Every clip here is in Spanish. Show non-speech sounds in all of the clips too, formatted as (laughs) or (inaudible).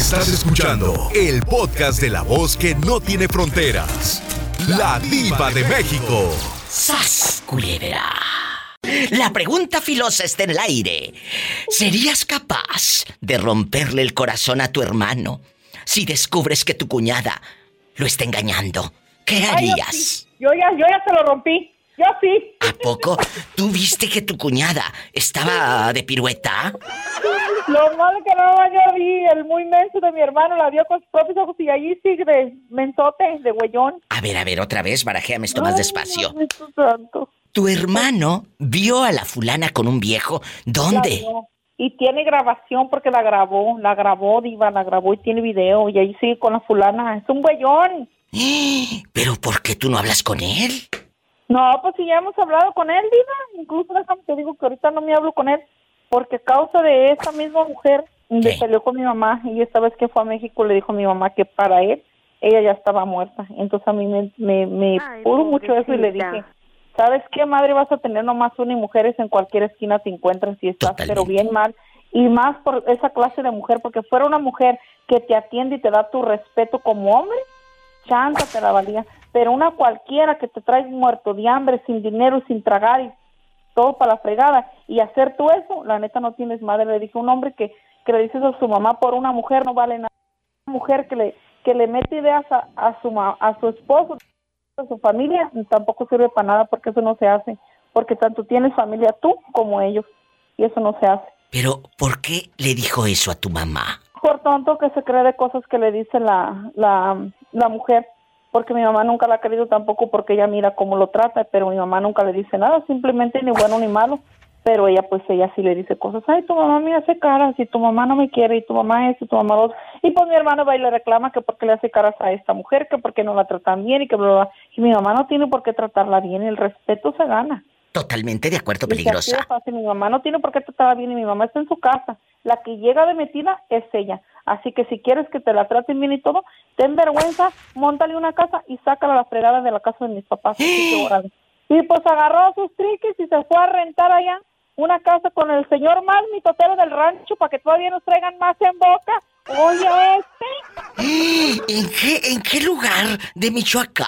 Estás escuchando el podcast de la voz que no tiene fronteras. La diva de México. ¡Sas, culebra! La pregunta filosa está en el aire. ¿Serías capaz de romperle el corazón a tu hermano si descubres que tu cuñada lo está engañando? ¿Qué harías? yo, ya, yo ya se lo rompí. Yo sí. ¿A poco? ¿Tú viste que tu cuñada estaba de pirueta? Lo malo que no yo vi, el muy menso de mi hermano la vio con sus propios ojos y allí sigue de mensote, de huellón. A ver, a ver, otra vez, barajéame esto más despacio. Tu hermano vio a la fulana con un viejo. ¿Dónde? Y tiene grabación porque la grabó, la grabó, Diva, la grabó y tiene video. Y ahí sigue con la fulana. Es un huellón. (gasps) ¿Pero por qué tú no hablas con él? No, pues si ya hemos hablado con él, Diva. Incluso déjame te digo que ahorita no me hablo con él porque a causa de esa misma mujer le peleó con mi mamá y esta vez que fue a México le dijo a mi mamá que para él ella ya estaba muerta. Entonces a mí me, me, me pudo mucho eso y le dije, ¿sabes qué, madre? Vas a tener nomás una y mujeres en cualquier esquina te encuentras y estás pero bien mal. Y más por esa clase de mujer, porque fuera una mujer que te atiende y te da tu respeto como hombre, chanta te la valía pero una cualquiera que te trae muerto de hambre, sin dinero sin tragar y todo para la fregada y hacer tú eso, la neta no tienes madre. Le dije un hombre que, que le dices a su mamá por una mujer no vale nada. Una mujer que le que le mete ideas a, a su a su esposo, a su familia, tampoco sirve para nada porque eso no se hace. Porque tanto tienes familia tú como ellos y eso no se hace. Pero, ¿por qué le dijo eso a tu mamá? Por tonto que se cree de cosas que le dice la, la, la mujer porque mi mamá nunca la ha querido tampoco porque ella mira cómo lo trata, pero mi mamá nunca le dice nada, simplemente ni bueno ni malo, pero ella pues ella sí le dice cosas, ay, tu mamá me hace caras y tu mamá no me quiere y tu mamá es y tu mamá dos, y pues mi hermano va y le reclama que porque le hace caras a esta mujer, que porque no la tratan bien y que bla, bla, y mi mamá no tiene por qué tratarla bien, el respeto se gana. Totalmente de acuerdo, peligrosa. mi mamá no tiene por qué tratarla bien y mi mamá está en su casa. La que llega de metida es ella. Así que si quieres que te la traten bien y todo, ten vergüenza, montale una casa y sácala a la fregada de la casa de mis papás. (gasps) y pues agarró sus triques y se fue a rentar allá una casa con el señor más mitotero del rancho para que todavía nos traigan más en boca. Oye, este. ¿En qué, ¿En qué lugar de Michoacán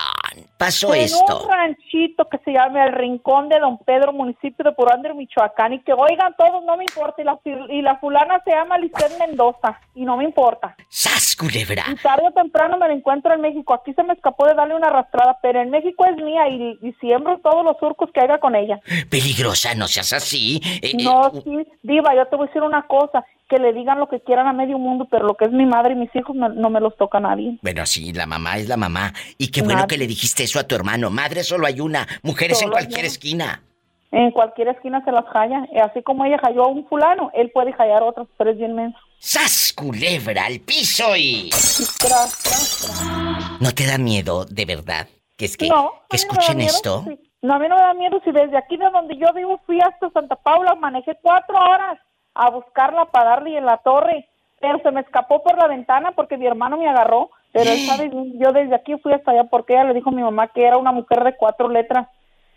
pasó esto? En un ranchito que se llama El Rincón de Don Pedro, municipio de Purander, Michoacán. Y que oigan todos, no me importa. Y la, y la fulana se llama Lisset Mendoza. Y no me importa. ¡Sas, culebra! Y tarde o temprano me la encuentro en México. Aquí se me escapó de darle una arrastrada, pero en México es mía y, y siembro todos los surcos que haga con ella. Peligrosa, no seas así. Eh, no, eh, sí, Diva, yo te voy a decir una cosa que le digan lo que quieran a medio mundo, pero lo que es mi madre y mis hijos no, me los toca a nadie. Bueno, sí, la mamá es la mamá. Y qué bueno que le dijiste eso a tu hermano. Madre solo hay una, mujeres en cualquier esquina. En cualquier esquina se las halla. Así como ella halló a un fulano, él puede hallar a otros, pero es bien menso. ¡Sas, culebra, al piso y... ¿No te da miedo, de verdad? Que es que, que escuchen esto. No, a mí no me da miedo si desde aquí de donde yo vivo fui hasta Santa Paula, manejé cuatro horas a buscarla para darle en la torre, pero se me escapó por la ventana porque mi hermano me agarró, pero él sabe, yo desde aquí fui hasta allá porque ella le dijo a mi mamá que era una mujer de cuatro letras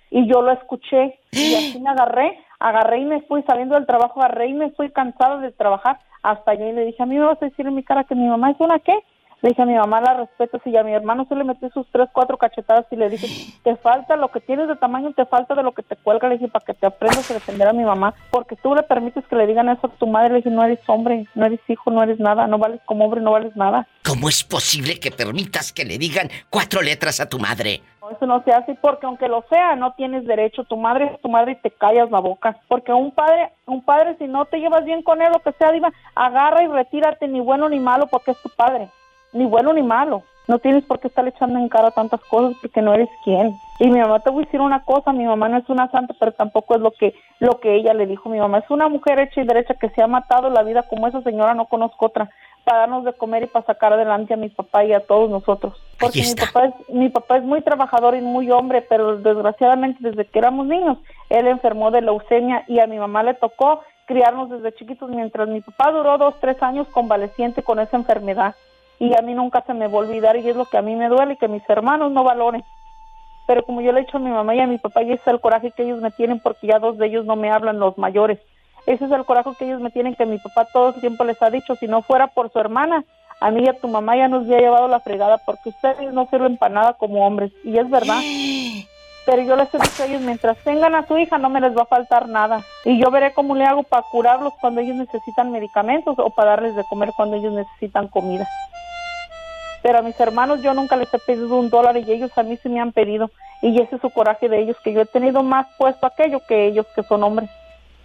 y yo lo escuché y (gasps) así me agarré, agarré y me fui saliendo del trabajo, agarré y me fui cansada de trabajar hasta allá y le dije, a mí me vas a decir en mi cara que mi mamá es una qué? Le dije a mi mamá la respeto, si a mi hermano se le metió sus tres, cuatro cachetadas y le dije, te falta lo que tienes de tamaño, te falta de lo que te cuelga, le dije, para que te aprendas a defender a mi mamá, porque tú le permites que le digan eso a tu madre, le dije, no eres hombre, no eres hijo, no eres nada, no vales como hombre, no vales nada. ¿Cómo es posible que permitas que le digan cuatro letras a tu madre? eso no se hace porque aunque lo sea, no tienes derecho. Tu madre es tu madre y te callas la boca. Porque un padre, un padre si no te llevas bien con él, lo que sea, diva, agarra y retírate, ni bueno ni malo, porque es tu padre ni bueno ni malo. No tienes por qué estar echando en cara tantas cosas porque no eres quien. Y mi mamá te voy a decir una cosa, mi mamá no es una santa, pero tampoco es lo que lo que ella le dijo. Mi mamá es una mujer hecha y derecha que se ha matado la vida como esa señora, no conozco otra, para darnos de comer y para sacar adelante a mi papá y a todos nosotros. Porque mi papá, es, mi papá es muy trabajador y muy hombre, pero desgraciadamente desde que éramos niños, él enfermó de leucemia y a mi mamá le tocó criarnos desde chiquitos mientras mi papá duró dos, tres años convaleciente con esa enfermedad y a mí nunca se me va a olvidar y es lo que a mí me duele que mis hermanos no valoren. Pero como yo le he dicho a mi mamá y a mi papá, y ese es el coraje que ellos me tienen porque ya dos de ellos no me hablan, los mayores. Ese es el coraje que ellos me tienen que mi papá todo el tiempo les ha dicho, si no fuera por su hermana, a mí y a tu mamá ya nos había llevado la fregada porque ustedes no sirven para nada como hombres. Y es verdad. (gasps) Pero yo les he dicho a ellos, mientras tengan a su hija no me les va a faltar nada. Y yo veré cómo le hago para curarlos cuando ellos necesitan medicamentos o para darles de comer cuando ellos necesitan comida. Pero a mis hermanos yo nunca les he pedido un dólar y ellos a mí sí me han pedido. Y ese es su coraje de ellos, que yo he tenido más puesto aquello que ellos que son hombres.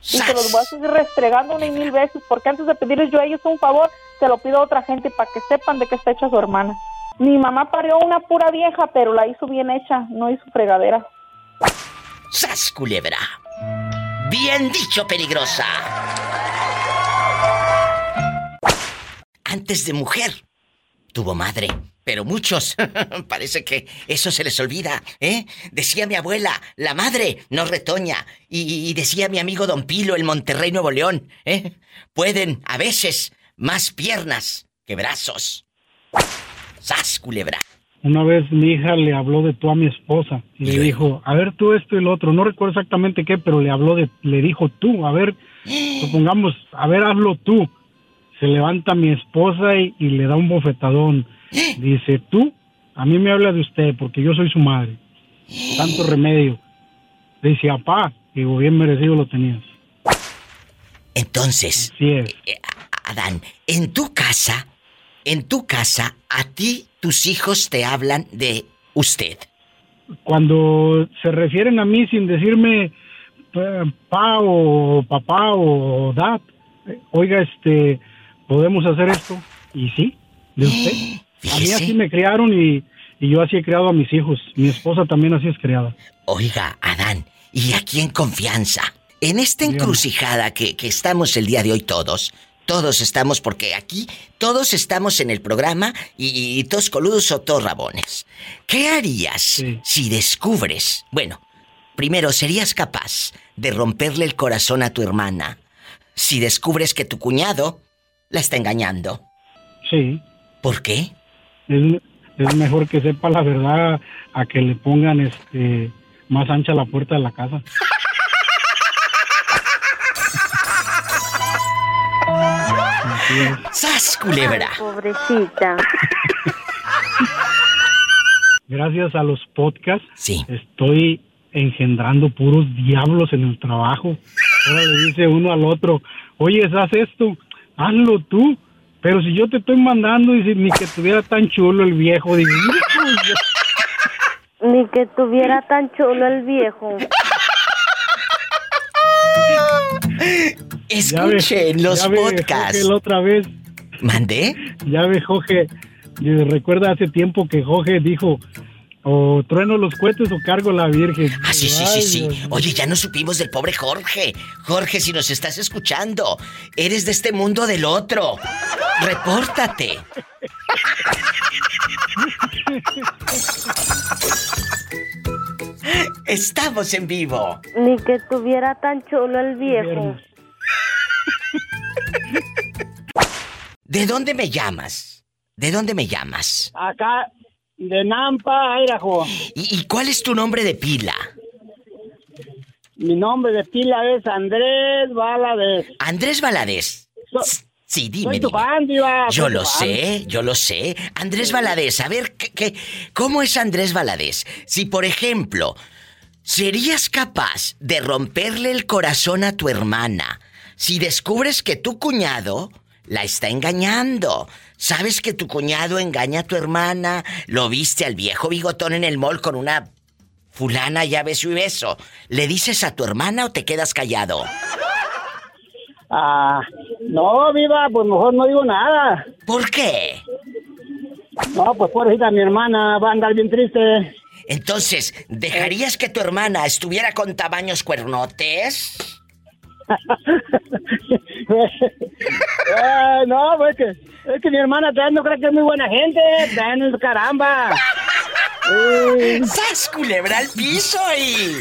Y se los voy a seguir restregando una y mil veces, porque antes de pedirles yo a ellos un favor, se lo pido a otra gente para que sepan de qué está hecha su hermana. Mi mamá parió una pura vieja, pero la hizo bien hecha, no hizo fregadera. ¡Sas, culebra! Bien dicho, peligrosa. Antes de mujer, tuvo madre. Pero muchos, (laughs) parece que eso se les olvida, ¿eh? Decía mi abuela, la madre no retoña. Y, decía mi amigo Don Pilo, el Monterrey Nuevo León, ¿eh? Pueden, a veces, más piernas que brazos. ¡Sas, culebra! Una vez mi hija le habló de tú a mi esposa. Le dijo, a ver tú esto y lo otro. No recuerdo exactamente qué, pero le habló de, le dijo tú, a ver, (gasps) supongamos, a ver, hazlo tú. Se levanta mi esposa y, le da un bofetadón. (gasps) Dice, tú, a mí me habla de usted porque yo soy su madre. (gasps) Tanto remedio. Dice, apá, digo, bien merecido lo tenías. Entonces, eh, Adán, en tu casa, en tu casa, a ti tus hijos te hablan de usted. Cuando se refieren a mí sin decirme pa o papá o dad, oiga, este, podemos hacer esto. Y sí, de usted. A mí así me criaron y, yo así he criado a mis hijos. Mi esposa también así es criada. Oiga, Adán, y aquí en confianza, en esta encrucijada que, que estamos el día de hoy todos, todos estamos, porque aquí todos estamos en el programa y, todos coludos o todos rabones. ¿Qué harías si descubres, bueno, primero, ¿serías capaz de romperle el corazón a tu hermana si descubres que tu cuñado la está engañando? Sí. ¿Por qué? Es, es mejor que sepa la verdad a que le pongan este más ancha la puerta de la casa. (laughs) ¡Sas, culebra! pobrecita. Gracias a los podcasts, estoy engendrando puros diablos en el trabajo. Ahora le dice uno al otro, oye, haz esto, hazlo tú. Pero si yo te estoy mandando, y ni que tuviera tan chulo el viejo, digo, ni que tuviera tan chulo el viejo. (laughs) Escuchen los podcasts. la otra vez. ¿Mandé? Ya ve, Jorge. Recuerda hace tiempo que Jorge dijo, o trueno los cohetes o cargo la Virgen. Ah, sí, sí, sí, sí. Oye, ya no supimos del pobre Jorge. Jorge, si nos estás escuchando, eres de este mundo del otro. Repórtate. (laughs) Estamos en vivo. Ni que tuviera tan chulo el viejo. ¿De dónde me llamas? ¿De dónde me llamas? Acá, de Nampa, Idaho. ¿Y, cuál es tu nombre de pila? Mi nombre de pila es Andrés Valadez. Andrés Valadez. sí, dime. Soy tu fan, Yo lo sé, yo lo sé. Andrés Valadez, a ver, ¿qué, cómo es Andrés Valadez? Si, por ejemplo, serías capaz de romperle el corazón a tu hermana si descubres que tu cuñado la está engañando. Sabes que tu cuñado engaña a tu hermana, lo viste al viejo bigotón en el mall con una fulana ya beso y beso. ¿Le dices a tu hermana o te quedas callado? Ah, no, viva, pues mejor no digo nada. ¿Por qué? No, pues por pobrecita, mi hermana va a andar bien triste. Entonces, ¿dejarías que tu hermana estuviera con tamaños cuernotes? (laughs) No, pues que, es que mi hermana también no cree que es muy buena gente. También caramba. (laughs) ¡Sas, culebra al piso y...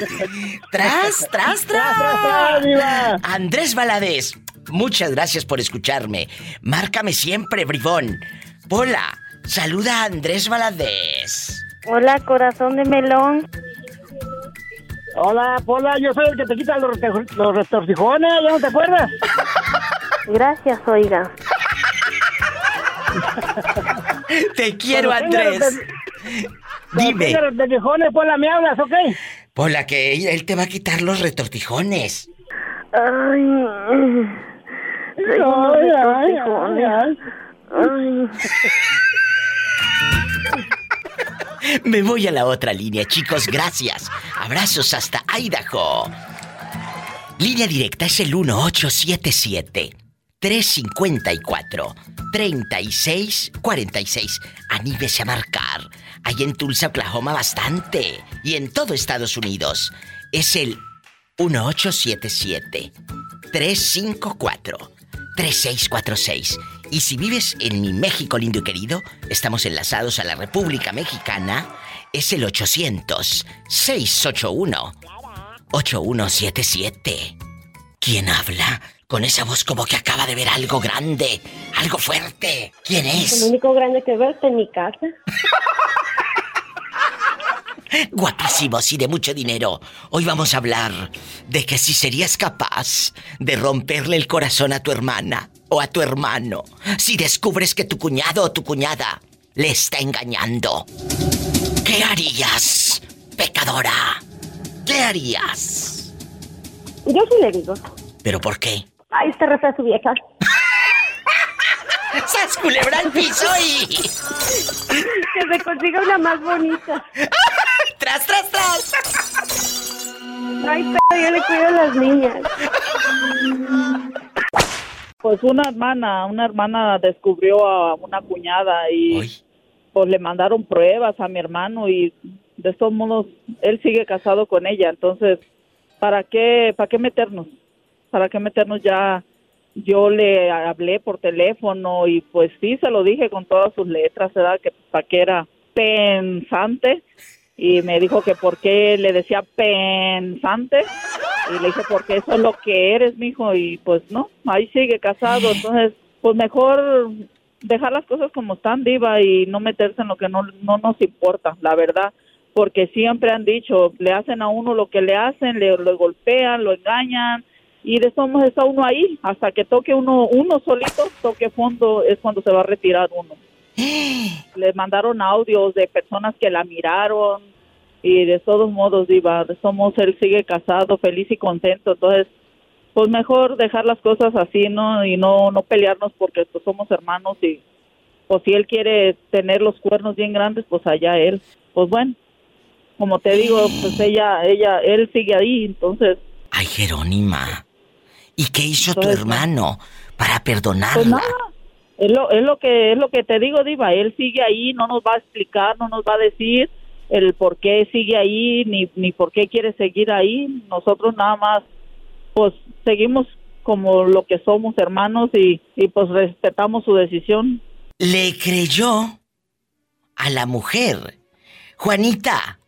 ¡Tras, tras, tras! Andrés Valadez, muchas gracias por escucharme. Márcame siempre, bribón. Hola, saluda a Andrés Valadez. Hola, corazón de melón. Hola, Pola, yo soy el que te quita los, los retorcijones, ¿ya no te acuerdas? Gracias, oiga. (laughs) Te quiero, Andrés. (laughs) Dime. Los retortijones, pues la me hablas, ¿ok? Por la que él te va a quitar los retortijones. Ay. Ay, ay, ay, ay. (laughs) (laughs) Me voy a la otra línea, chicos, gracias. Abrazos hasta Idaho. Línea directa es el 1877 354 3646. Anímese a marcar. Hay en Tulsa, Oklahoma bastante. Y en todo Estados Unidos. Es el 1877 354 3646. Y si vives en mi México lindo y querido, estamos enlazados a la República Mexicana, es el 800-681-8177. ¿Quién habla? Con esa voz como que acaba de ver algo grande, algo fuerte. ¿Quién Lo es? único grande que veo está en mi casa. (laughs) Guapísimos y de mucho dinero. Hoy vamos a hablar de que si serías capaz de romperle el corazón a tu hermana o a tu hermano si descubres que tu cuñado o tu cuñada le está engañando. ¿Qué harías, pecadora? ¿Qué harías? Yo sí le digo. ¿Pero por qué? Ay, está re fea su vieja. (laughs) ¡Sas culebra al piso y... Que se consiga una más bonita. (laughs) ¡Tras, tras, tras! Ay, pero yo le cuido a las niñas. Pues una hermana, una hermana descubrió a una cuñada y pues le mandaron pruebas a mi hermano y de todos modos él sigue casado con ella, entonces ¿para qué para qué meternos? ¿Para qué meternos ya? Yo le hablé por teléfono y pues sí se lo dije con todas sus letras, ¿verdad? Que para qué era pensante y me dijo que por qué le decía pensante y le dije porque eso es lo que eres, mijo y pues no, ahí sigue casado, (laughs) entonces pues mejor dejar las cosas como están, diva, y no meterse en lo que no, no nos importa, la verdad, porque siempre han dicho, le hacen a uno lo que le hacen, le, lo golpean, lo engañan, y de somos está uno ahí, hasta que toque uno, uno solito, toque fondo, es cuando se va a retirar uno. (gasps) Le mandaron audios de personas que la miraron, y de todos modos, diva, somos, él sigue casado, feliz y contento, entonces pues mejor dejar las cosas así, ¿no? Y no no pelearnos porque pues somos hermanos y pues si él quiere tener los cuernos bien grandes, pues allá él. Pues bueno, como te digo, pues ella ella él sigue ahí, entonces Ay, Jerónima. ¿Y qué hizo tu hermano para perdonarla? pues nada. Es lo, es lo que es lo que te digo, Diva, él sigue ahí, no nos va a explicar, no nos va a decir el por qué sigue ahí ni ni por qué quiere seguir ahí. Nosotros nada más pues seguimos como lo que somos hermanos y, y pues respetamos su decisión. Le creyó a la mujer. Juanita,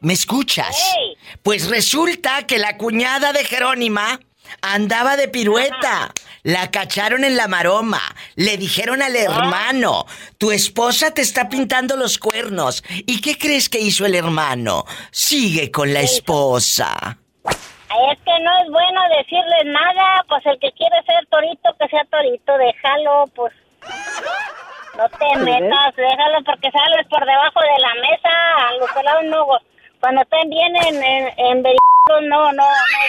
¿me escuchas? Pues resulta que la cuñada de Jerónima andaba de pirueta. La cacharon en la maroma. Le dijeron al hermano, tu esposa te está pintando los cuernos. ¿Y qué crees que hizo el hermano? Sigue con la esposa. Es que no es bueno decirles nada, pues el que quiere ser torito, que sea torito, déjalo, pues. No te metas, déjalo porque sales por debajo de la mesa, a los no, cuando estén bien en, en, en no, no, no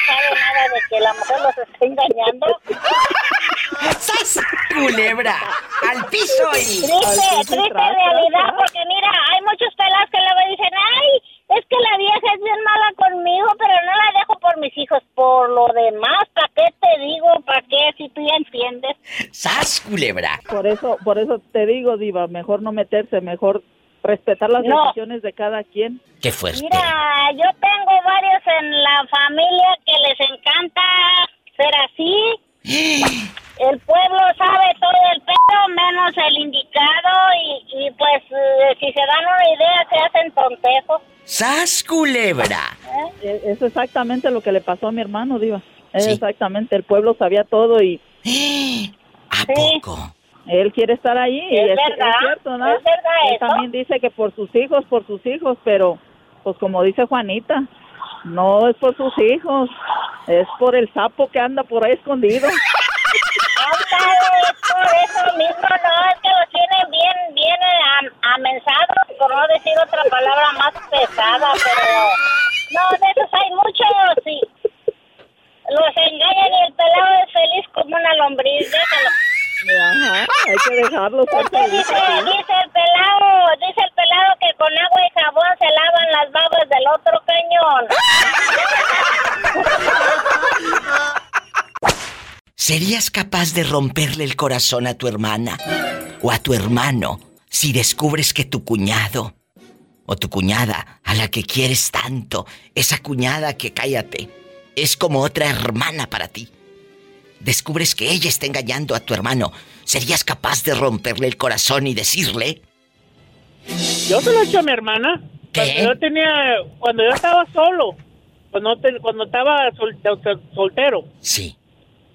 sabe nada de que la mujer los está engañando. ¡Sas! Culebra, al piso y... Triste, triste realidad, porque mira, hay muchos pelados que luego dicen, ay, es que la vieja es bien mala conmigo, pero no la dejo por mis hijos. Por lo demás, ¿para qué te digo? ¿Para qué? Si tú ya entiendes. ¡Sas, culebra! Por eso por eso te digo, Diva, mejor no meterse, mejor respetar las No. decisiones de cada quien. ¡Qué fuerte! Mira, yo tengo varios en la familia que les encanta ser así. (gasps) El pueblo sabe todo el pedo, menos el indicado, y, y pues eh, si se dan una idea se hacen tontejos. ¡Sas, culebra! E- Es exactamente lo que le pasó a mi hermano, Diva. Es Sí. exactamente, el pueblo sabía todo y (gasps) ¿A Sí. poco? Él quiere estar allí. Es, verdad, cierto, ¿no? Él también dice que por sus hijos, por sus hijos, pero pues como dice Juanita, no es por sus hijos, es por el sapo que anda por ahí escondido. (laughs) es por eso mismo, no, es que lo tienen bien, bien eh, por no decir otra palabra más pesada, pero no, de esos hay muchos y los engañan y el pelado es feliz como una lombriz, déjalo que dejarlo. Es que dice, dice el pelado, dice el pelado que con agua y jabón se lavan las babas del otro cañón. ¿Serías capaz de romperle el corazón a tu hermana o a tu hermano si descubres que tu cuñado o tu cuñada a la que quieres tanto, esa cuñada que cállate, es como otra hermana para ti? Descubres que ella está engañando a tu hermano. ¿Serías capaz de romperle el corazón y decirle? Yo se lo he hecho a mi hermana. ¿Qué? Cuando yo tenía, cuando yo estaba solo, cuando, te- cuando estaba sol- sol- soltero. Sí.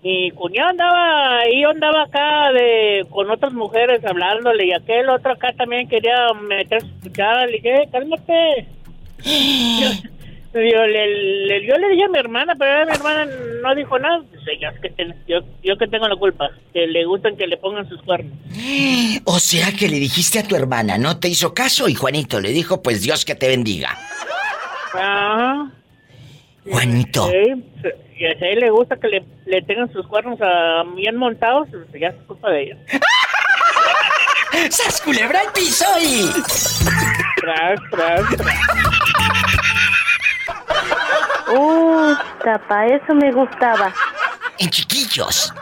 Mi cuñado andaba ahí, yo andaba acá de, con otras mujeres hablándole y aquel otro acá también quería meter su cuchara. Le dije, "Eh, cálmate. (gasps) (laughs) yo, le, yo le dije a mi hermana, pero mi hermana no dijo nada. Yo, que ten- yo, yo que tengo la culpa, que le gustan que le pongan sus cuernos. (gasps) O sea que le dijiste a tu hermana, no te hizo caso y Juanito le dijo, pues Dios que te bendiga. Ajá. Juanito, Sí, y a él le gusta que le, le tengan sus cuernos ah, bien montados, pues ya es culpa de ella. (laughs) ¡sas culebra al piso y... Tras, tras, tras. Uh, tapa, eso me gustaba. En chiquillos,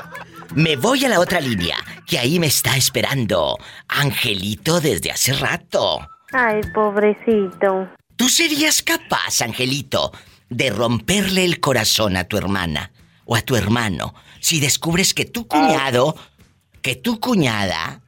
me voy a la otra línea, que ahí me está esperando Angelito desde hace rato. Ay, pobrecito. ¿Tú serías capaz, Angelito, de romperle el corazón a tu hermana o a tu hermano si descubres que tu cuñado, que tu cuñada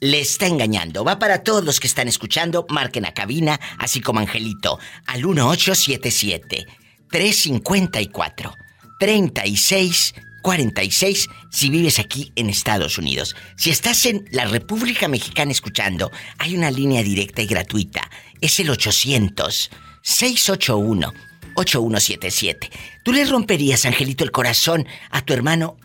le está engañando? Va para todos los que están escuchando, marquen a cabina, así como Angelito, al 1877 354 3646 si vives aquí en Estados Unidos. Si estás en la República Mexicana escuchando, hay una línea directa y gratuita. Es el 800 681 8177. ¿Tú le romperías, Angelito, el corazón a tu hermano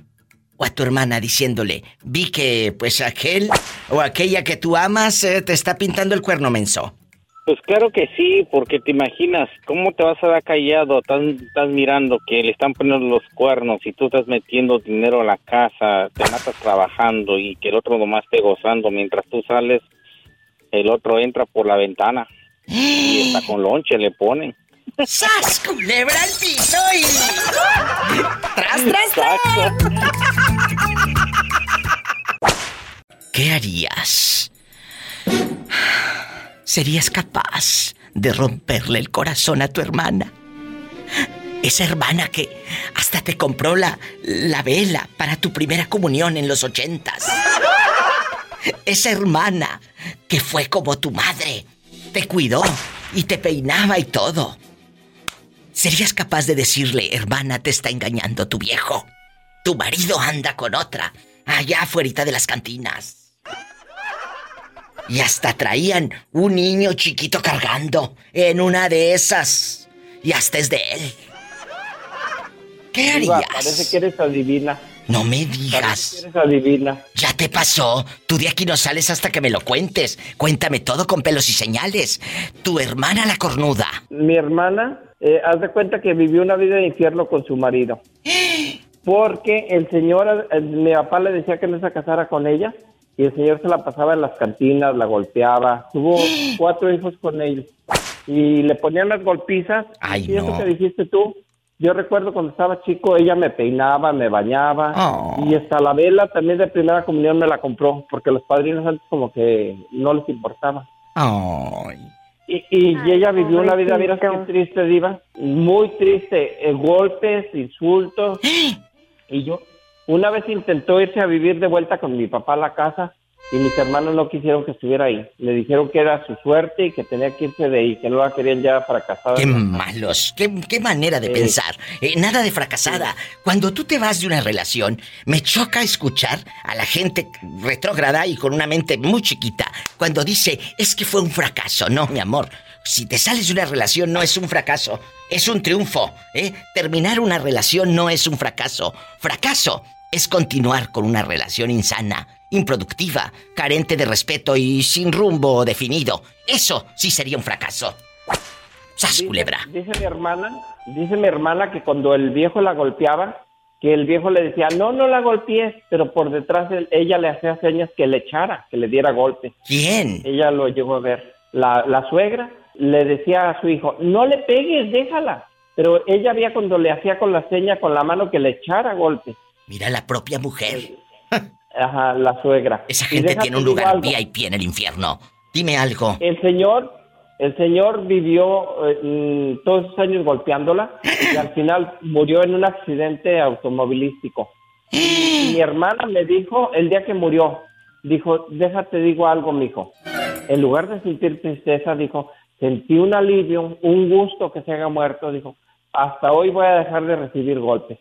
o a tu hermana diciéndole, vi que pues aquel o aquella que tú amas eh, te está pintando el cuerno menso? Pues claro que sí, porque te imaginas, ¿cómo te vas a dar callado? Estás, estás mirando que le están poniendo los cuernos y tú estás metiendo dinero a la casa, te matas trabajando y que el otro nomás esté gozando mientras tú sales, el otro entra por la ventana y está con lonche, le ponen. ¡Sas, culebra al piso y... ¡Tras, tras, tras! ¿Qué harías? ¿Serías capaz de romperle el corazón a tu hermana? Esa hermana que hasta te compró la, la vela para tu primera comunión en los ochentas. Esa hermana que fue como tu madre. Te cuidó y te peinaba y todo. ¿Serías capaz de decirle, hermana, te está engañando tu viejo? Tu marido anda con otra, allá afuera de las cantinas. Y hasta traían un niño chiquito cargando en una de esas. Y hasta es de él. ¿Qué harías? parece que eres adivina. No me Parece que digas. eres adivina. Ya te pasó. Tú de aquí no sales hasta que me lo cuentes. Cuéntame todo con pelos y señales. Tu hermana la cornuda. Mi hermana, eh, haz de cuenta que vivió una vida de infierno con su marido. (gasps) Porque el señor, mi papá le decía que no se casara con ella y el señor se la pasaba en las cantinas, la golpeaba. Tuvo (gasps) cuatro hijos con ellos y le ponían las golpizas. Ay, y eso no. que dijiste tú. Yo recuerdo cuando estaba chico, ella me peinaba, me bañaba Oh. y hasta la vela también de primera comunión me la compró porque los padrinos antes como que no les importaba. Ay. Y, y Ay, ella vivió una vida, mira qué pobrecito. triste, Diva. Muy triste. eh, golpes, insultos. (gasps) Y yo, una vez intentó irse a vivir de vuelta con mi papá a la casa y mis hermanos no quisieron que estuviera ahí. Le dijeron que era su suerte y que tenía que irse de ahí, que no la querían ya fracasada. Qué malos, qué, qué manera de pensar. Eh, nada de fracasada. Cuando tú te vas de una relación, me choca escuchar a la gente retrógrada y con una mente muy chiquita cuando dice, es que fue un fracaso. No, mi amor. Si te sales de una relación no es un fracaso, es un triunfo. ¿eh? Terminar una relación no es un fracaso. Fracaso es continuar con una relación insana, improductiva, carente de respeto y sin rumbo definido. Eso sí sería un fracaso. ¡Sas, Dice- culebra! Dice mi hermana, dice mi hermana que cuando el viejo la golpeaba, que el viejo le decía, no, no la golpees, pero por detrás ella le hacía señas que le echara, que le diera golpe. ¿Quién? Ella lo llegó a ver. La, la suegra le decía a su hijo, no le pegues, déjala. Pero ella veía cuando le hacía con la seña, con la mano, que le echara golpe. Mira la propia mujer. Ajá, la suegra. Esa gente tiene un lugar. VIP en el infierno. Dime algo. El señor, el señor vivió eh, mm, todos esos años golpeándola y al final murió en un accidente automovilístico. (gasps) Mi hermana me dijo el día que murió, dijo, déjate digo algo, mijo. En lugar de sentir tristeza, dijo, sentí un alivio, un gusto que se haya muerto, dijo, hasta hoy voy a dejar de recibir golpes.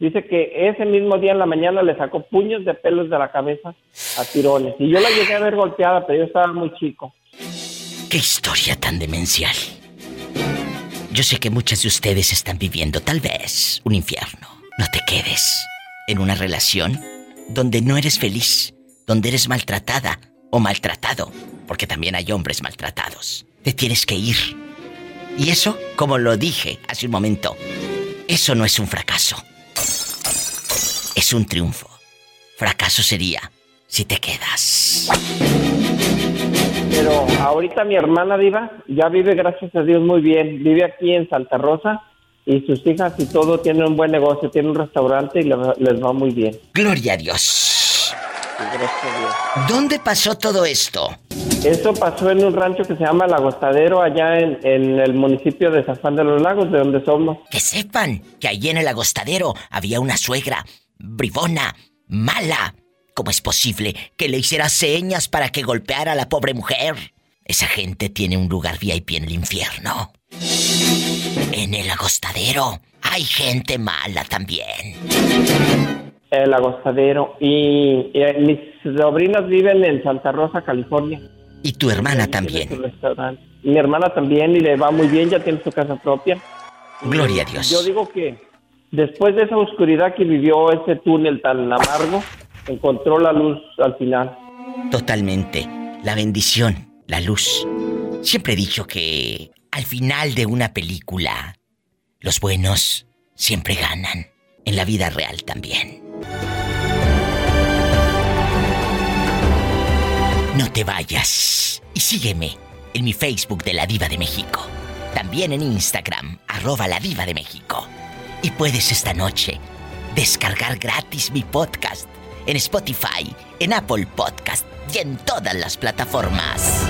Dice que ese mismo día en la mañana le sacó puños de pelos de la cabeza a tirones. Y yo la llegué a ver golpeada, pero yo estaba muy chico. ¡Qué historia tan demencial! Yo sé que muchas de ustedes están viviendo tal vez un infierno. No te quedes en una relación donde no eres feliz, donde eres maltratada o maltratado, porque también hay hombres maltratados. Te tienes que ir. Y eso, como lo dije hace un momento, eso no es un fracaso. Es un triunfo. Fracaso sería si te quedas. Pero ahorita mi hermana Diva ya vive, gracias a Dios, muy bien. Vive aquí en Santa Rosa y sus hijas y todo tienen un buen negocio, tienen un restaurante y les va muy bien. Gloria a Dios. ¿Dónde pasó todo esto? Eso pasó en un rancho que se llama El Agostadero, allá en, en el municipio de San Juan de los Lagos, de donde somos. Que sepan que allí en el agostadero había una suegra bribona, mala. ¿Cómo es posible que le hiciera señas para que golpeara a la pobre mujer? Esa gente tiene un lugar VIP en el infierno. En el agostadero hay gente mala también. El Agostadero. Y, y, eh, mis sobrinos viven en Santa Rosa, California. Y tu hermana Tiene también. Mi hermana también y le va muy bien, ya tiene su casa propia. Gloria a Dios. Yo digo que después de esa oscuridad que vivió ese túnel tan amargo, encontró la luz al final. Totalmente. La bendición, la luz. Siempre he dicho que al final de una película, los buenos siempre ganan. En la vida real también. No te vayas. Y sígueme en mi Facebook de La Diva de México. También en Instagram, arroba La Diva de México. Y puedes esta noche descargar gratis mi podcast en Spotify, en Apple Podcast y en todas las plataformas.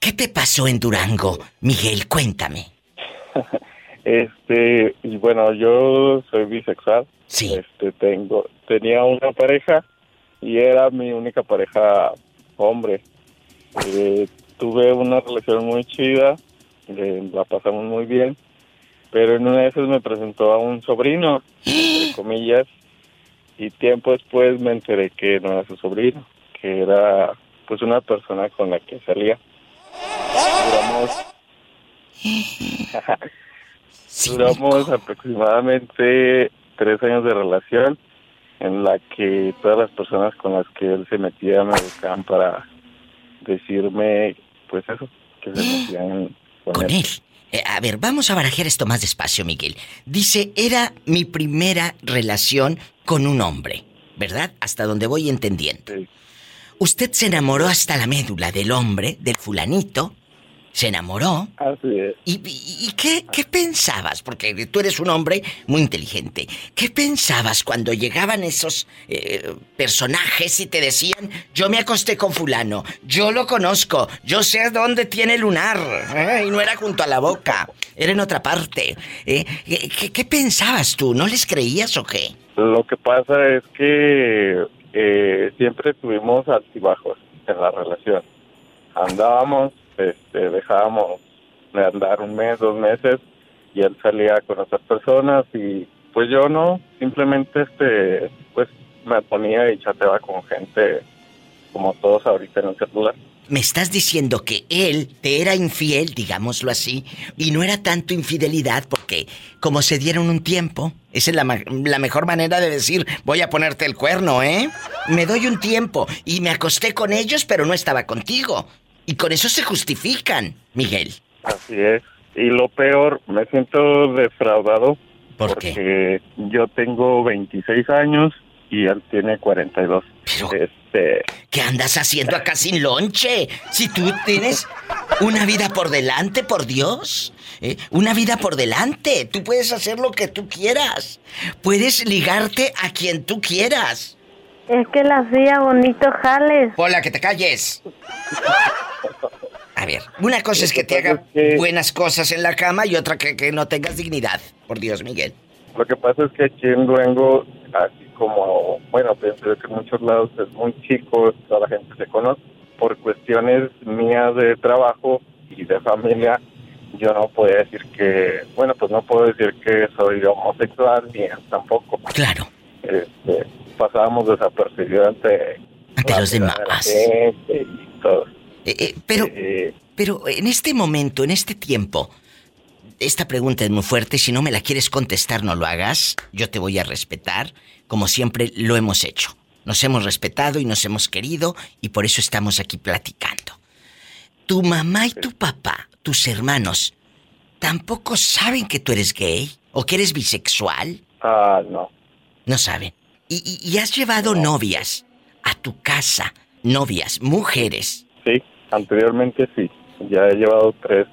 ¿Qué te pasó en Durango, Miguel? Cuéntame. (laughs) Este, y bueno, yo soy bisexual. Sí. Este, tengo, tenía una pareja y era mi única pareja hombre. Eh, tuve una relación muy chida, eh, la pasamos muy bien, pero en una de esas me presentó a un sobrino, entre (gasps) comillas, y tiempo después me enteré que no era su sobrino, que era pues una persona con la que salía. Duramos (laughs) Duramos aproximadamente tres años de relación en la que todas las personas con las que él se metía me buscaban para decirme, pues eso, que se (gasps) metían con, Con él. él. Eh, a ver, vamos a barajar esto más despacio, Miguel. Dice, era mi primera relación con un hombre, ¿verdad? Hasta donde voy entendiendo. Usted se enamoró hasta la médula del hombre, del fulanito. Se enamoró. Así es. ¿Y, qué, qué pensabas? Porque tú eres un hombre muy inteligente. ¿Qué pensabas cuando llegaban esos eh, personajes y te decían, yo me acosté con fulano, yo lo conozco, yo sé dónde tiene lunar? ¿eh? Y no era junto a la boca, era en otra parte. ¿eh? ¿Qué, qué- qué pensabas tú? ¿No les creías o qué? Lo que pasa es que eh, siempre tuvimos altibajos en la relación. Andábamos, este, dejábamos de andar un mes, dos meses, y él salía con otras personas y pues yo no, simplemente este, pues me ponía y chateaba con gente como todos ahorita en el celular. Me estás diciendo que él te era infiel, digámoslo así, y no era tanto infidelidad porque como se dieron un tiempo, esa es la, la mejor manera de decir, voy a ponerte el cuerno, ¿eh? Me doy un tiempo y me acosté con ellos, pero no estaba contigo. Y con eso se justifican, Miguel. Así es. Y lo peor, me siento defraudado ¿Por porque yo tengo 26 años y él tiene 42. Este, ¿Qué andas haciendo acá sin lonche? Si tú tienes una vida por delante, por Dios. ¿eh? Una vida por delante. Tú puedes hacer lo que tú quieras. Puedes ligarte a quien tú quieras. Es que la hacía bonito jales. Hola, que te calles. A ver, una cosa es que te haga buenas cosas en la cama y otra que, que no tengas dignidad. Por Dios, Miguel. lo que pasa es que aquí en como, bueno, pienso que en muchos lados es muy chico, toda la gente se conoce. Por cuestiones mías de trabajo y de familia, yo no puedo decir que, bueno, pues no puedo decir que soy homosexual ni tampoco. Claro. Este, pasábamos desapercibidos ante, Ante los demás. y todo. Eh, eh, pero, pero en este momento, en este tiempo, esta pregunta es muy fuerte. Si no me la quieres contestar, no lo hagas. Yo te voy a respetar, como siempre lo hemos hecho. Nos hemos respetado y nos hemos querido y por eso estamos aquí platicando. Tu mamá y tu papá, tus hermanos, tampoco saben que tú eres gay o que eres bisexual. Ah, no. No saben. Y, y- y has llevado novias a tu casa, novias, mujeres. Sí, anteriormente sí. Ya he llevado tres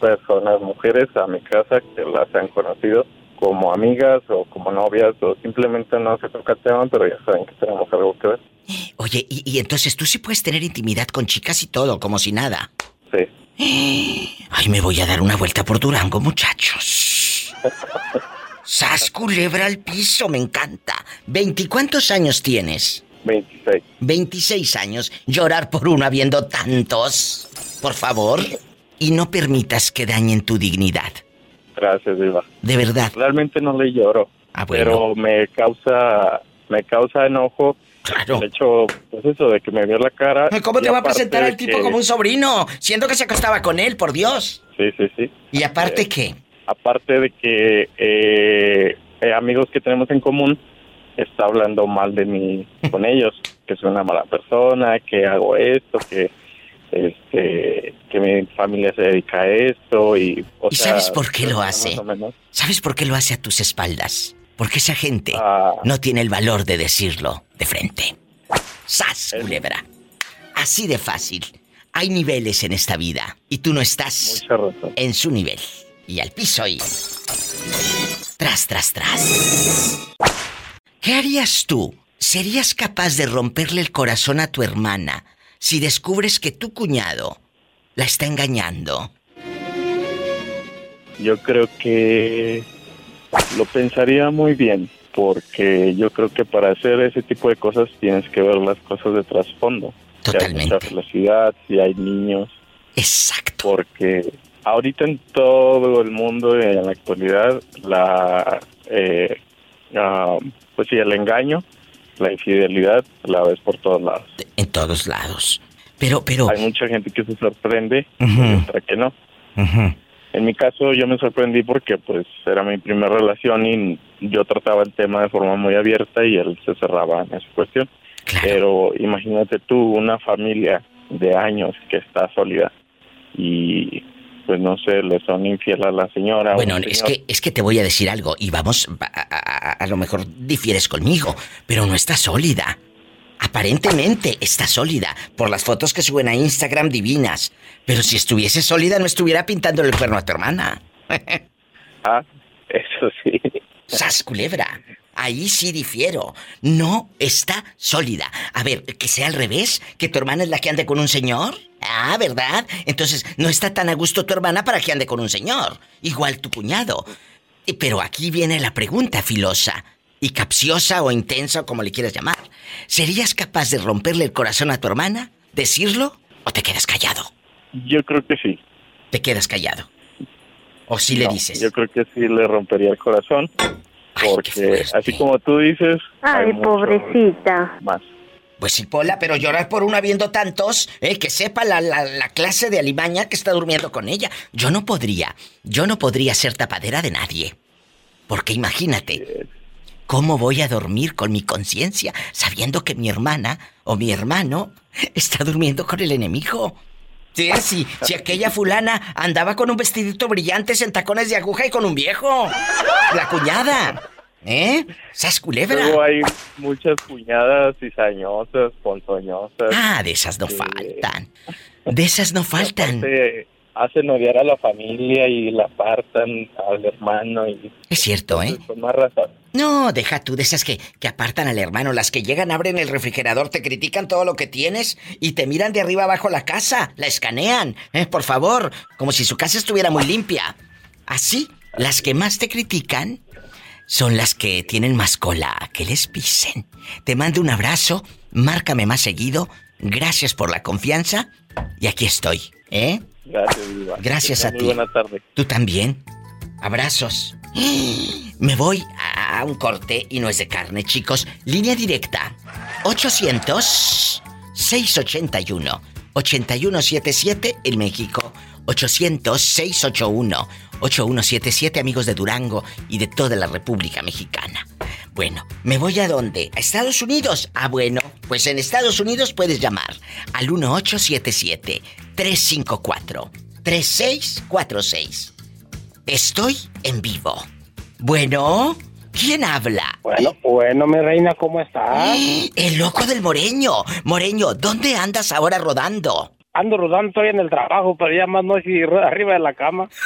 personas, mujeres, a mi casa que las han conocido como amigas o como novias o simplemente no se toca tema, pero ya saben que tenemos algo que ver. Oye, y, y entonces tú sí puedes tener intimidad con chicas y todo, como si nada. Sí. Ay, me voy a dar una vuelta por Durango, muchachos. Sas culebra al piso, me encanta. ¿Veinticuántos años tienes? 26. 26 años. Llorar por uno habiendo tantos. Por favor. Y no permitas que dañen tu dignidad. Gracias, Diva. De verdad. Realmente no le lloro. Ah, bueno. Pero me causa, me causa enojo. Claro. El hecho, pues eso, de que me vio la cara. ¿Cómo te va a presentar de al tipo que- como un sobrino? Siendo que se acostaba con él, por Dios. Sí, sí, sí. ¿Y aparte Eh, qué? Aparte de que eh, eh, amigos que tenemos en común está hablando mal de mí con (laughs) ellos, que soy una mala persona, que hago esto, que este que mi familia se dedica a esto y o ¿Y sea, sabes por qué lo hace? ¿Sabes por qué lo hace a tus espaldas? Porque esa gente Ah. no tiene el valor de decirlo de frente. ¡Sas, culebra! Así de fácil. Hay niveles en esta vida y tú no estás en su nivel. Y al piso y... Tras, tras, tras. ¿Qué harías tú? ¿Serías capaz de romperle el corazón a tu hermana si descubres que tu cuñado la está engañando? Yo creo que lo pensaría muy bien, porque yo creo que para hacer ese tipo de cosas tienes que ver las cosas de trasfondo. Totalmente. Si hay mucha velocidad, si hay niños. Exacto. Porque ahorita en todo el mundo, en la actualidad, la, eh, ah, pues sí, el engaño, la infidelidad, la ves por todos lados. En todos lados. Pero, pero... Hay mucha gente que se sorprende, Ujú. y otra que no. En mi caso yo me sorprendí porque pues era mi primera relación y yo trataba el tema de forma muy abierta y él se cerraba en esa cuestión. Pero imagínate tú una familia de años que está sólida y pues no sé, le son infiel a la señora. Bueno, es señor. que, es que te voy a decir algo y vamos, a, a- a- a lo mejor difieres conmigo, pero no está sólida. Aparentemente está sólida por las fotos que suben a Instagram divinas. Pero si estuviese sólida no estuviera pintándole el cuerno a tu hermana. (laughs) Ah, eso sí. ¡Sas, culebra! Ahí sí difiero. No está sólida. A ver, que sea al revés, que tu hermana es la que ande con un señor. Ah, ¿verdad? Entonces, no está tan a gusto tu hermana para que ande con un señor. Igual tu cuñado. Pero aquí viene la pregunta filosa. Y capciosa o intensa, o como le quieras llamar. ¿Serías capaz de romperle el corazón a tu hermana? ¿Decirlo? ¿O te quedas callado? Yo creo que sí. Te quedas callado. ¿O si le No, dices? Yo creo que sí le rompería el corazón. Porque así como tú dices, Ay, pobrecita. más. Pues sí, Pola, pero llorar por uno habiendo tantos, eh, que sepa la, la- la clase de alimaña que está durmiendo con ella. Yo no podría, yo no podría ser tapadera de nadie. Porque imagínate, ¿cómo voy a dormir con mi conciencia sabiendo que mi hermana o mi hermano está durmiendo con el enemigo? Sí, sí, si aquella fulana andaba con un vestidito brillante en tacones de aguja y con un viejo. La cuñada. ¿Eh? ¿Sas culebra? Luego hay muchas cuñadas cizañosas, ponzoñosas. Ah, de esas no faltan. De esas no faltan. Aparte, hacen odiar a la familia y la apartan al hermano y... Es cierto, ¿eh? Con más razón. No, deja tú de esas que, que apartan al hermano. Las que llegan, abren el refrigerador, te critican todo lo que tienes y te miran de arriba abajo la casa. La escanean, ¿eh? Por favor. Como si su casa estuviera muy limpia. Así, las que más te critican son las que tienen más cola. Que les pisen. Te mando un abrazo. Márcame más seguido. Gracias por la confianza. Y aquí estoy, ¿eh? Gracias, Diva. Gracias a tenga ti. Muy buena tarde. Tú también. Abrazos. Me voy a un corte y no es de carne, chicos. Línea directa. 800-681-8177 en México. 800-681-8177 amigos de Durango y de toda la República Mexicana. Bueno, ¿me voy a dónde? ¿A Estados Unidos? Ah, bueno, pues en Estados Unidos puedes llamar al 1877-354-3646. Estoy en vivo. Bueno, ¿quién habla? Bueno, bueno, mi reina, ¿cómo estás? (gasps) El loco del Moreño. Moreño, ¿dónde andas ahora rodando? Ando rodando, estoy en el trabajo, pero ya más no si arriba de la cama. (laughs)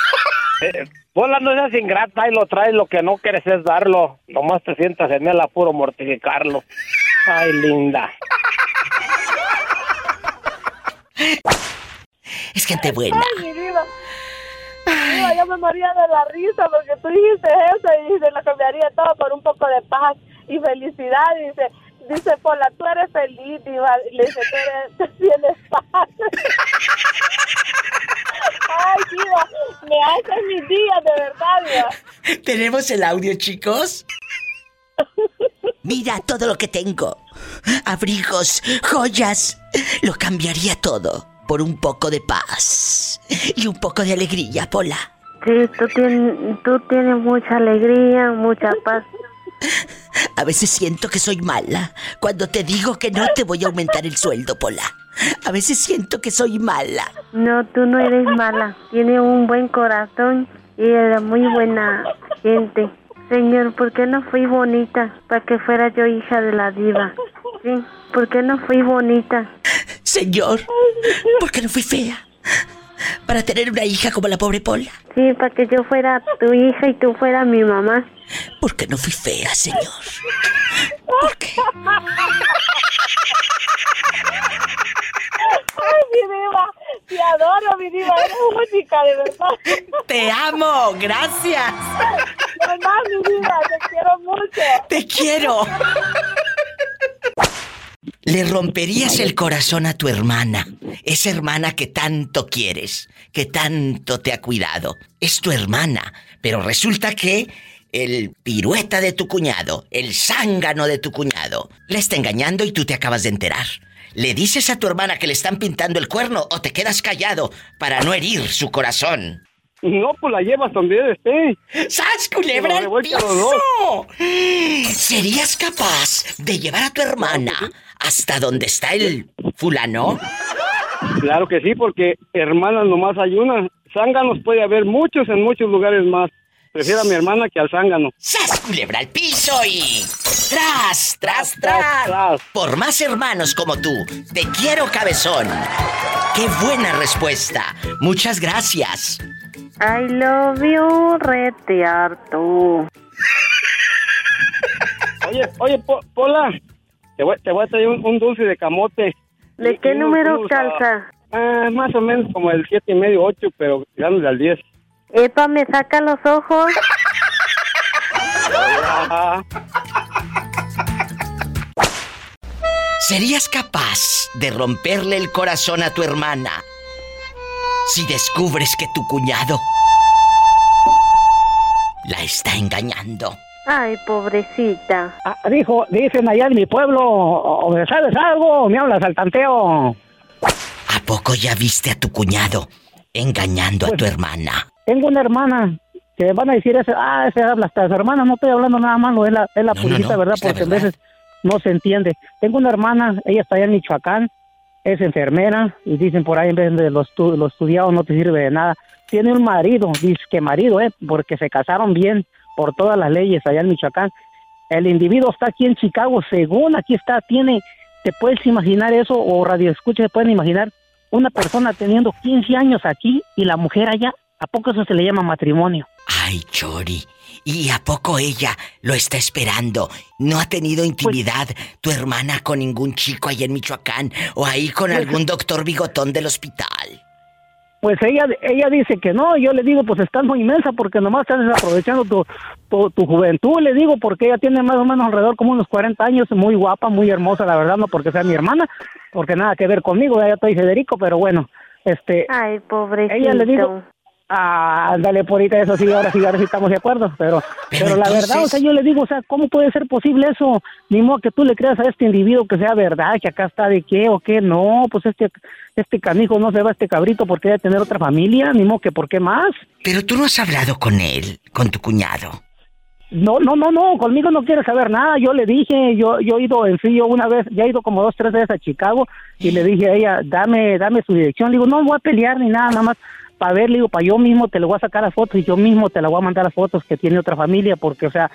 Eh, Bola, no seas ingrata y lo traes, lo que no quieres es darlo. Nomás te sientas en el apuro mortificarlo. Ay, linda. Es gente buena. Ay, mi diva. Diva, yo me moría de la risa porque tú dijiste eso y se lo cambiaría todo por un poco de paz y felicidad. Dice, dice Pola, tú eres feliz, Diva. Le dice, tú, eres, tienes paz. (laughs) Ay, Diva, me haces mis días, de verdad, Diva. ¿Tenemos el audio, chicos? Mira todo lo que tengo. Abrigos, joyas. Lo cambiaría todo por un poco de paz y un poco de alegría, Pola. Sí, tú tienes, tú tienes mucha alegría, mucha paz. (laughs) A veces siento que soy mala cuando te digo que no te voy a aumentar el sueldo, Pola. A veces siento que soy mala. No, tú no eres mala. Tienes un buen corazón y eres muy buena gente. Señor, ¿por qué no fui bonita para que fuera yo hija de la diva? Sí, ¿por qué no fui bonita? Señor, ¿por qué no fui fea? Para tener una hija como la pobre Pola. Sí, para que yo fuera tu hija y tú fueras mi mamá. ¿Por qué no fui fea, señor? Ay, mi diva, te adoro, mi diva, eres única, de verdad. Te amo, gracias. De verdad, mi diva, te quiero mucho. Te quiero. Le romperías el corazón a tu hermana, esa hermana que tanto quieres, que tanto te ha cuidado. Es tu hermana, pero resulta que el pirueta de tu cuñado, el zángano de tu cuñado, le está engañando y tú te acabas de enterar. ¿Le dices a tu hermana que le están pintando el cuerno o te quedas callado para no herir su corazón? No, pues la llevas donde esté. ¡Sas, culebra al piso! ¿Serías capaz de llevar a tu hermana hasta donde está el fulano? Claro que sí, porque hermanas nomás hay una. Zánganos puede haber muchos en muchos lugares más. Prefiero a mi hermana que al zángano. ¡Sas, culebra al piso y... ¡Tras, tras, tras! Por más hermanos como tú, te quiero, cabezón. ¡Qué buena respuesta! Muchas gracias. I love you, rete harto. Oye, oye, Po- Pola, te voy, te voy a traer un, un dulce de camote. ¿De Y- qué número calza? Ah, más o menos como el siete y medio, ocho, pero dándole al 10. Epa, me saca los ojos. ¿Serías capaz de romperle el corazón a tu hermana si descubres que tu cuñado la está engañando? Ay, pobrecita. Ah, dijo, dicen allá en mi pueblo, o- o ¿sabes algo? Me hablas al tanteo. ¿A poco ya viste a tu cuñado engañando a tu hermana? Tengo una hermana que van a decir, ese, ah, ese habla hasta su hermana, no estoy hablando nada malo, es la, es la No, no, purita, no, ¿verdad? Porque a veces no se entiende. Tengo una hermana, ella está allá en Michoacán, es enfermera y dicen por ahí en vez de lo, estu- lo estudiado no te sirve de nada. Tiene un marido, dice que marido, ¿eh? porque se casaron bien por todas las leyes allá en Michoacán. El individuo está aquí en Chicago, según aquí está, tiene, ¿te puedes imaginar eso? O radio escucha, ¿se pueden imaginar? Una persona teniendo 15 años aquí y la mujer allá, ¿a poco eso se le llama matrimonio? Ay, Chori. ¿Y a poco ella lo está esperando? ¿No ha tenido intimidad tu hermana con ningún chico ahí en Michoacán? ¿O ahí con algún doctor bigotón del hospital? Pues ella, ella dice que no, yo le digo, pues estás muy inmensa porque nomás estás desaprovechando tu, tu, tu juventud, le digo, porque ella tiene más o menos alrededor como unos 40 años, muy guapa, muy hermosa, la verdad, no porque sea mi hermana, porque nada que ver conmigo, ya estoy Federico, pero bueno, este... Ay, pobrecito. Ella le digo, ah, ándale, por ahorita eso sí, ahora sí, ahora sí estamos de acuerdo, pero, pero, la verdad, o sea, yo le digo, o sea, ¿cómo puede ser posible eso? Ni modo que tú le creas a este individuo que sea verdad, que acá está de qué o qué, no, pues este, este canijo no se va a este cabrito porque debe tener otra familia, ni modo que por qué más. Pero tú no has hablado con él, con tu cuñado. No, no, no, no, conmigo no quiere saber nada. Yo le dije, yo, yo he ido en sí, yo una vez, ya he ido como dos, tres veces a Chicago y le dije a ella, dame, dame su dirección. Le digo, no voy a pelear ni nada, nada más para ver, le digo, para yo mismo te le voy a sacar las fotos y yo mismo te la voy a mandar las fotos que tiene otra familia, porque, o sea,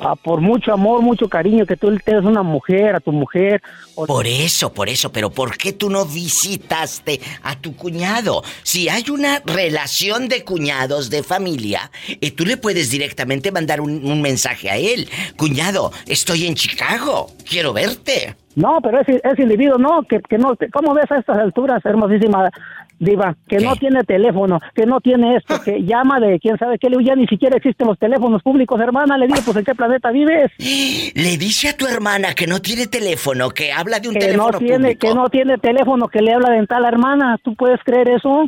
ah, por mucho amor, mucho cariño que tú le tengas a una mujer, a tu mujer. o- Por eso, por eso, pero ¿por qué tú no visitaste a tu cuñado? Si hay una relación de cuñados, de familia, eh, tú le puedes directamente mandar un, un mensaje a él. Cuñado, estoy en Chicago, quiero verte. No, pero ese, ese individuo no, que, que no, ¿cómo ves a estas alturas, hermosísima diva? Que no tiene teléfono, que no tiene esto, que llama de quién sabe qué, le digo, ya ni siquiera existen los teléfonos públicos, hermana, le digo, pues ¿en qué planeta vives? (gasps) Le dice a tu hermana que no tiene teléfono, que habla de un Que teléfono no tiene, público. que no tiene teléfono, que le habla de tal hermana, ¿tú puedes creer eso?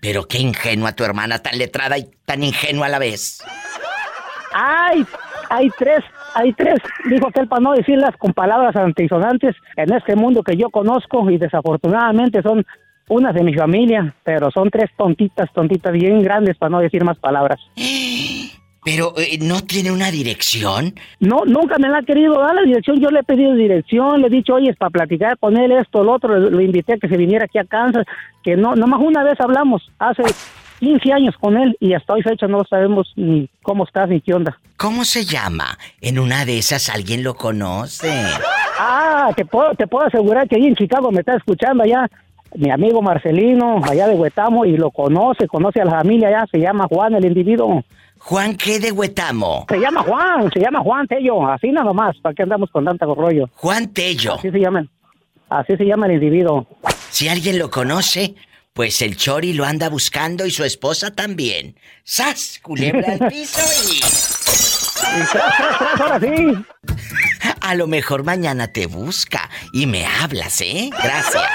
Pero qué ingenua tu hermana, tan letrada y tan ingenua a la vez. Ay, hay tres, hay tres, dijo aquel para no decirlas con palabras antisonantes en este mundo que yo conozco y desafortunadamente son unas de mi familia, pero son tres tontitas, tontitas bien grandes para no decir más palabras. Pero eh, no tiene una dirección. No, nunca me la ha querido dar la dirección. Yo le he pedido dirección, le he dicho, oye, es para platicar con él esto, lo otro. Lo invité a que se viniera aquí a Kansas, que no, nomás una vez hablamos, hace 15 años con él y hasta hoy fecha no sabemos ni cómo estás ni qué onda. ¿Cómo se llama? En una de esas alguien lo conoce. Ah, te puedo, te puedo asegurar que ahí en Chicago me está escuchando allá mi amigo Marcelino, allá de Huetamo, y lo conoce, conoce a la familia allá, se llama Juan el individuo. ¿Juan qué de Huetamo? Se llama Juan, se llama Juan Tello, así nada más, ¿para qué andamos con tanto rollo? Juan Tello. Así se llama, así se llama el individuo. Si alguien lo conoce, pues el Chori lo anda buscando y su esposa también. ¡Sas! Culebra al (laughs) piso y... Y tras, tras, tras, ahora sí. (laughs) A lo mejor mañana te busca y me hablas, ¿eh? Gracias.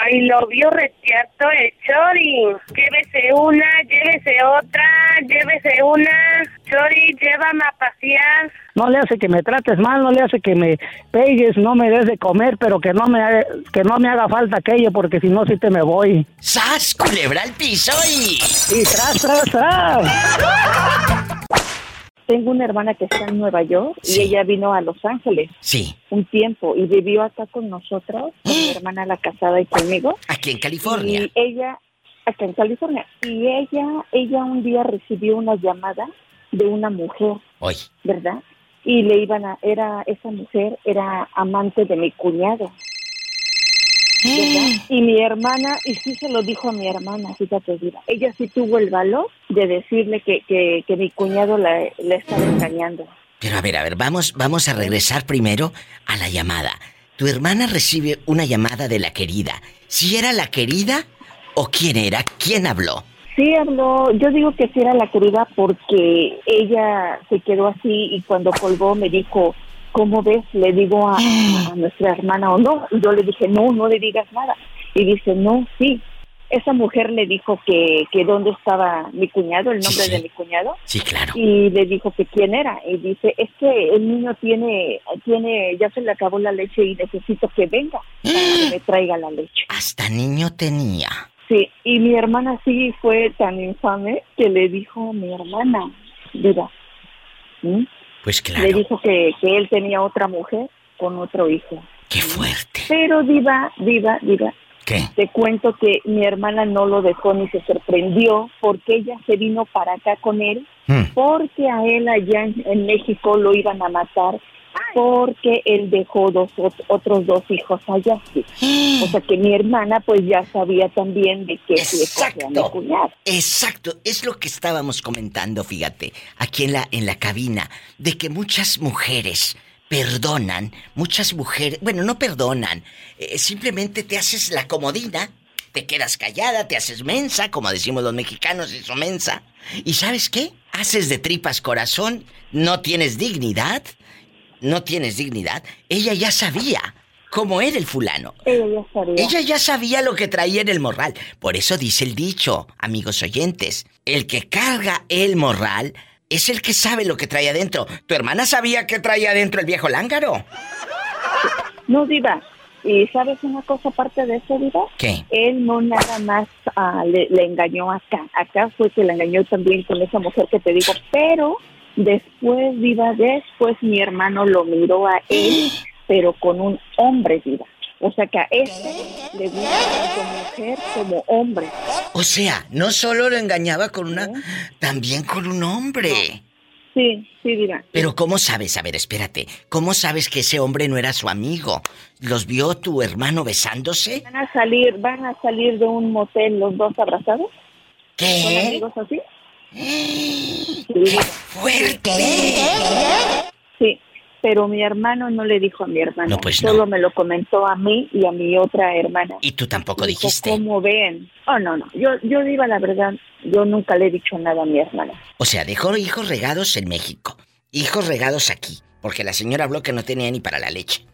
Ay, lo vio recierto el Chori. Llévese una, llévese otra, llévese una. Chori, llévame a pasear. No le hace que me trates mal, no le hace que me pegues, no me des de comer, pero que no me haga- que no me haga falta aquello, porque si no, sí te me voy. ¡Sas! Culebra al piso y... Y tras, tras, tras. (laughs) Tengo una hermana que está en Nueva York y ella vino a Los Ángeles Sí, un tiempo y vivió acá con nosotros, con mi (gasps) hermana la casada y conmigo. aquí en California. Y ella, acá en California, y ella, ella un día recibió una llamada de una mujer, Hoy. ¿verdad? Y le iban a, era, esa mujer era amante de mi cuñado. ¿Verdad? (gasps) Y mi hermana, y sí se lo dijo a mi hermana, fíjate, mira, ella sí tuvo el valor de decirle que, que, que mi cuñado la, la estaba engañando. Pero a ver, a ver, vamos, vamos a regresar primero a la llamada. Tu hermana recibe una llamada de la querida. ¿Si era la querida o quién era? ¿Quién habló? Sí, habló, yo digo que sí era la querida porque ella se quedó así y cuando colgó me dijo, ¿cómo ves? Le digo a, a nuestra hermana o no. Y yo le dije, no, no le digas nada. Y dice, no, sí. Esa mujer le dijo que, que dónde estaba mi cuñado, el nombre de mi cuñado. Sí, claro. Y le dijo que quién era. Y dice, es que el niño tiene, tiene, ya se le acabó la leche y necesito que venga para que me traiga la leche. Hasta niño tenía. Sí, y mi hermana sí fue tan infame que le dijo a mi hermana, mira. Pues le dijo que, que él tenía otra mujer con otro hijo. Qué fuerte. Pero diva, diva, diva. ¿Qué? Te cuento que mi hermana no lo dejó ni se sorprendió porque ella se vino para acá con él Hmm. porque a él allá en, en México lo iban a matar porque él dejó dos ot- otros dos hijos allá. sí. O sea que mi hermana pues ya sabía también de que mi cuñado. Exacto, es lo que estábamos comentando, fíjate, aquí en la en la cabina, de que muchas mujeres perdonan, muchas mujeres, bueno, no perdonan, eh, simplemente te haces la comodina, te quedas callada, te haces mensa, como decimos los mexicanos, hizo mensa. ¿Y sabes qué? Haces de tripas corazón, no tienes dignidad, no tienes dignidad. Ella ya sabía cómo era el fulano. Ella ya sabía. Ella ya sabía lo que traía en el morral. Por eso dice el dicho, amigos oyentes, el que carga el morral es el que sabe lo que trae adentro. ¿Tu hermana sabía que traía adentro el viejo lángaro? No, Diva. ¿Y sabes una cosa aparte de eso, Diva? ¿Qué? Él no nada más ah, le, le engañó acá. Acá fue que le engañó también con esa mujer que te digo. Pero después, Diva, después mi hermano lo miró a él, pero con un hombre, Diva. O sea que a este le gusta tanto mujer como hombre. O sea, no solo lo engañaba con una, también con un hombre. Sí, sí, Diva. Pero ¿cómo sabes? A ver, espérate. ¿Cómo sabes que ese hombre no era su amigo? ¿Los vio tu hermano besándose? Van a salir, van a salir de un motel los dos abrazados. ¿Qué? ¿Son amigos así? ¡Qué fuerte! Sí, pero mi hermano no le dijo a mi hermana. No, pues no. Solo me lo comentó a mí y a mi otra hermana. Y tú tampoco Dijo, dijiste. ¿Cómo ven? Oh, no, no. Yo, yo digo la verdad, yo nunca le he dicho nada a mi hermana. O sea, dejó hijos regados en México. Hijos regados aquí. Porque la señora habló que no tenía ni para la leche.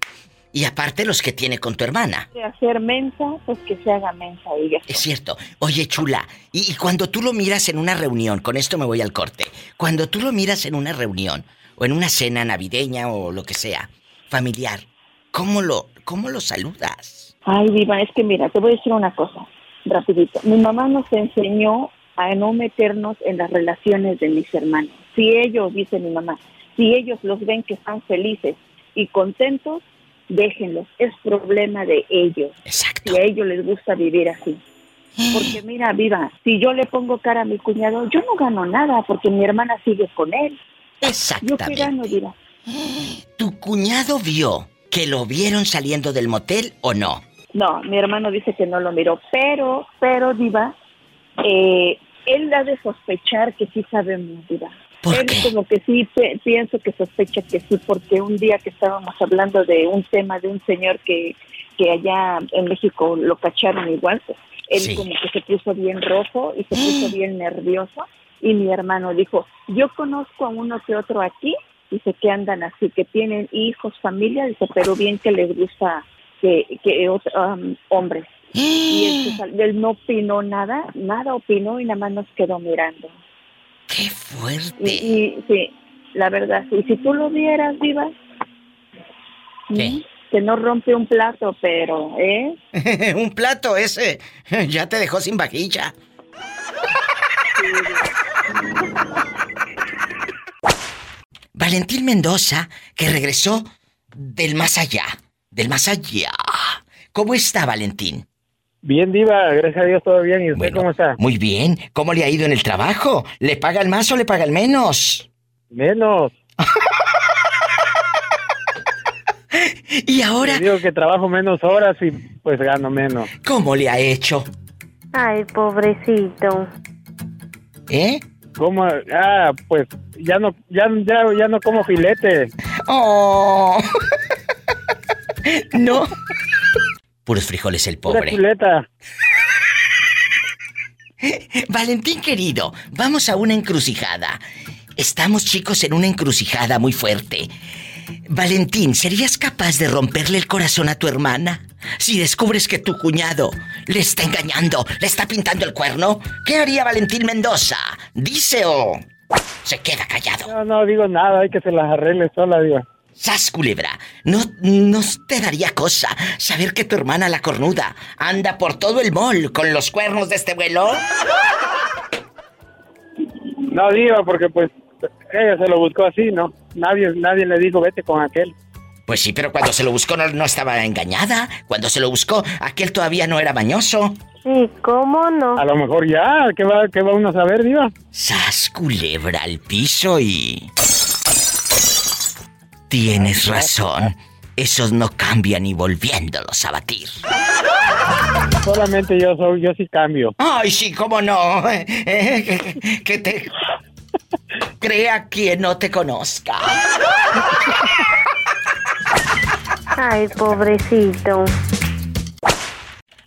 Y aparte los que tiene con tu hermana. De hacer mensa, pues que se haga mensa ella. Es cierto. Oye, chula, y, y cuando tú lo miras en una reunión, con esto me voy al corte, cuando tú lo miras en una reunión, o en una cena navideña, o lo que sea, familiar, ¿cómo lo, cómo lo saludas? Ay, Diva, es que mira, te voy a decir una cosa, rapidito. Mi mamá nos enseñó a no meternos en las relaciones de mis hermanos. Si ellos, dice mi mamá, si ellos los ven que están felices y contentos, déjenlos. Es problema de ellos. Exacto. Si a ellos les gusta vivir así. Porque mira, viva, si yo le pongo cara a mi cuñado, yo no gano nada porque mi hermana sigue con él. Yo qué gano, viva. ¿Tu cuñado vio que lo vieron saliendo del motel o no? No, mi hermano dice que no lo miró, pero, pero, Diva, eh, él da de sospechar que sí sabemos, Diva. Él como que sí, pienso que sospecha que sí, porque un día que estábamos hablando de un tema de un señor que, que allá en México lo cacharon igual, pues, él Sí. como que se puso bien rojo y se puso bien nervioso, y mi hermano dijo, yo conozco a uno que otro aquí, dice que andan así, que tienen hijos, familia, dice, pero bien que les gusta que, que um, hombres. Y él, sal- él no opinó nada, nada opinó y nada más nos quedó mirando. ¡Qué fuerte! Y, y sí, la verdad, sí. Si tú lo vieras, Viva, ¿mm? que no rompe un plato, pero, ¿eh? (laughs) Un plato ese (laughs) ya te dejó sin vajilla. (laughs) Valentín Mendoza, que regresó del más allá, del más allá. ¿Cómo está Valentín? Bien, Diva, gracias a Dios todo bien. ¿Y usted cómo está? Muy bien. ¿Cómo le ha ido en el trabajo? ¿Le pagan más o le pagan menos? Menos. (laughs) y ahora. digo que trabajo menos horas y pues gano menos. ¿Cómo le ha hecho? Ay, pobrecito. ¿Eh? ¿Cómo? Ah, pues ya no, ya, ya, ya no como filete. Oh. (laughs) no. Puros frijoles el Pura pobre. chuleta. (laughs) Valentín querido, vamos a una encrucijada. Estamos chicos en una encrucijada muy fuerte. Valentín, ¿serías capaz de romperle el corazón a tu hermana? Si descubres que tu cuñado le está engañando, le está pintando el cuerno, ¿qué haría Valentín Mendoza? Dice o se queda callado. No, no digo nada, hay que se las arregle sola, Diva. ¡Sas, culebra! ¿No, ¿No te daría cosa saber que tu hermana la cornuda anda por todo el mall con los cuernos de este vuelo? No, Diva, porque pues ella se lo buscó así, ¿no? Nadie, nadie le dijo vete con aquel. Pues sí, pero cuando se lo buscó no, no estaba engañada. Cuando se lo buscó, aquel todavía no era mañoso. Sí, ¿cómo no? A lo mejor ya, ¿qué va, qué va uno a saber, Diva? Sas culebra al piso y. Tienes razón. Esos no cambian ni volviéndolos a batir. Solamente yo soy, yo sí cambio. Ay, sí, cómo no. Eh, (laughs) que, que te. Crea quien no te conozca. Ay, pobrecito.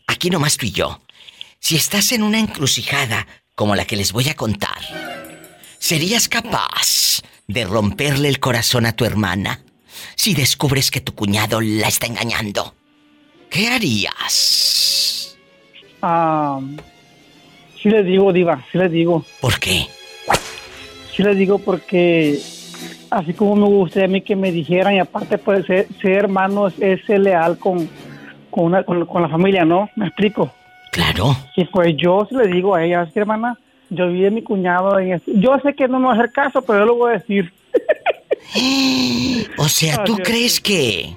Aquí nomás tú y yo. Si estás en una encrucijada como la que les voy a contar, ¿serías capaz de romperle el corazón a tu hermana si descubres que tu cuñado la está engañando? ¿Qué harías? Ah, sí les digo, Diva, sí les digo. ¿Por qué? Sí les digo porque así como me gustaría a mí que me dijeran y aparte pues ser, ser hermano es, ser leal con, con, una, con, con la familia, ¿no? ¿Me explico? Claro. Y pues yo sí le digo a ella, que hermana, yo vi a mi cuñado en. Yo sé que no me va a hacer caso, pero yo lo voy a decir. (gasps) O sea, ¿tú Así es. crees que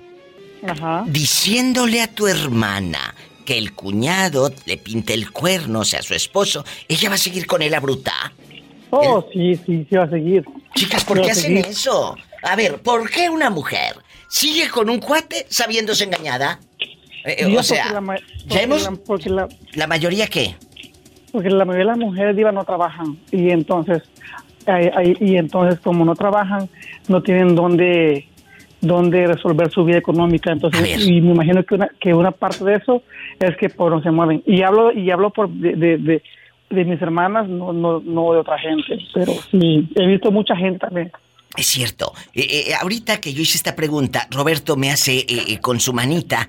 Ajá. diciéndole a tu hermana que el cuñado le pinte el cuerno, o sea, su esposo, ella va a seguir con él a bruta? Oh, sí, sí, sí va a seguir. Chicas, ¿por Sí qué hacen seguir. eso? A ver, ¿por qué una mujer sigue con un cuate sabiéndose engañada? Eh, eh, o sea, la ya hemos... la- la, ¿La mayoría qué? Porque la mayoría de las mujeres diva no trabajan y entonces y entonces como no trabajan no tienen dónde dónde resolver su vida económica. Entonces y me imagino que una que una parte de eso es que por no se mueven. Y hablo y hablo por de, de, de- de mis hermanas no no no de otra gente pero sí he visto mucha gente también. Es cierto. Eh, eh, ahorita que yo hice esta pregunta, Roberto me hace eh, eh, con su manita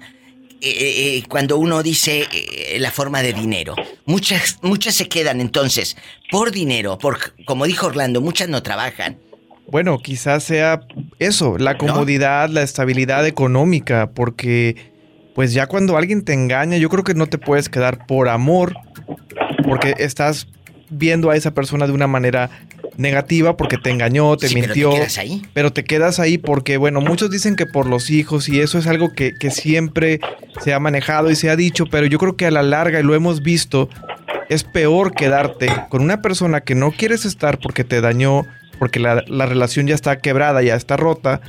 eh, eh, cuando uno dice eh, la forma de dinero. Muchas, muchas se quedan entonces por dinero, por como dijo Orlando, muchas no trabajan. Bueno, quizás sea eso, la comodidad, la estabilidad económica, porque pues ya cuando alguien te engaña, yo creo que no te puedes quedar por amor, porque estás viendo a esa persona de una manera negativa porque te engañó, te Sí, pero te mintió. quedas ahí. Pero te quedas ahí porque, bueno, muchos dicen que por los hijos y eso es algo que, que siempre se ha manejado y se ha dicho, pero yo creo que a la larga, y lo hemos visto, es peor quedarte con una persona que no quieres estar porque te dañó, porque la, la relación ya está quebrada, ya está rota,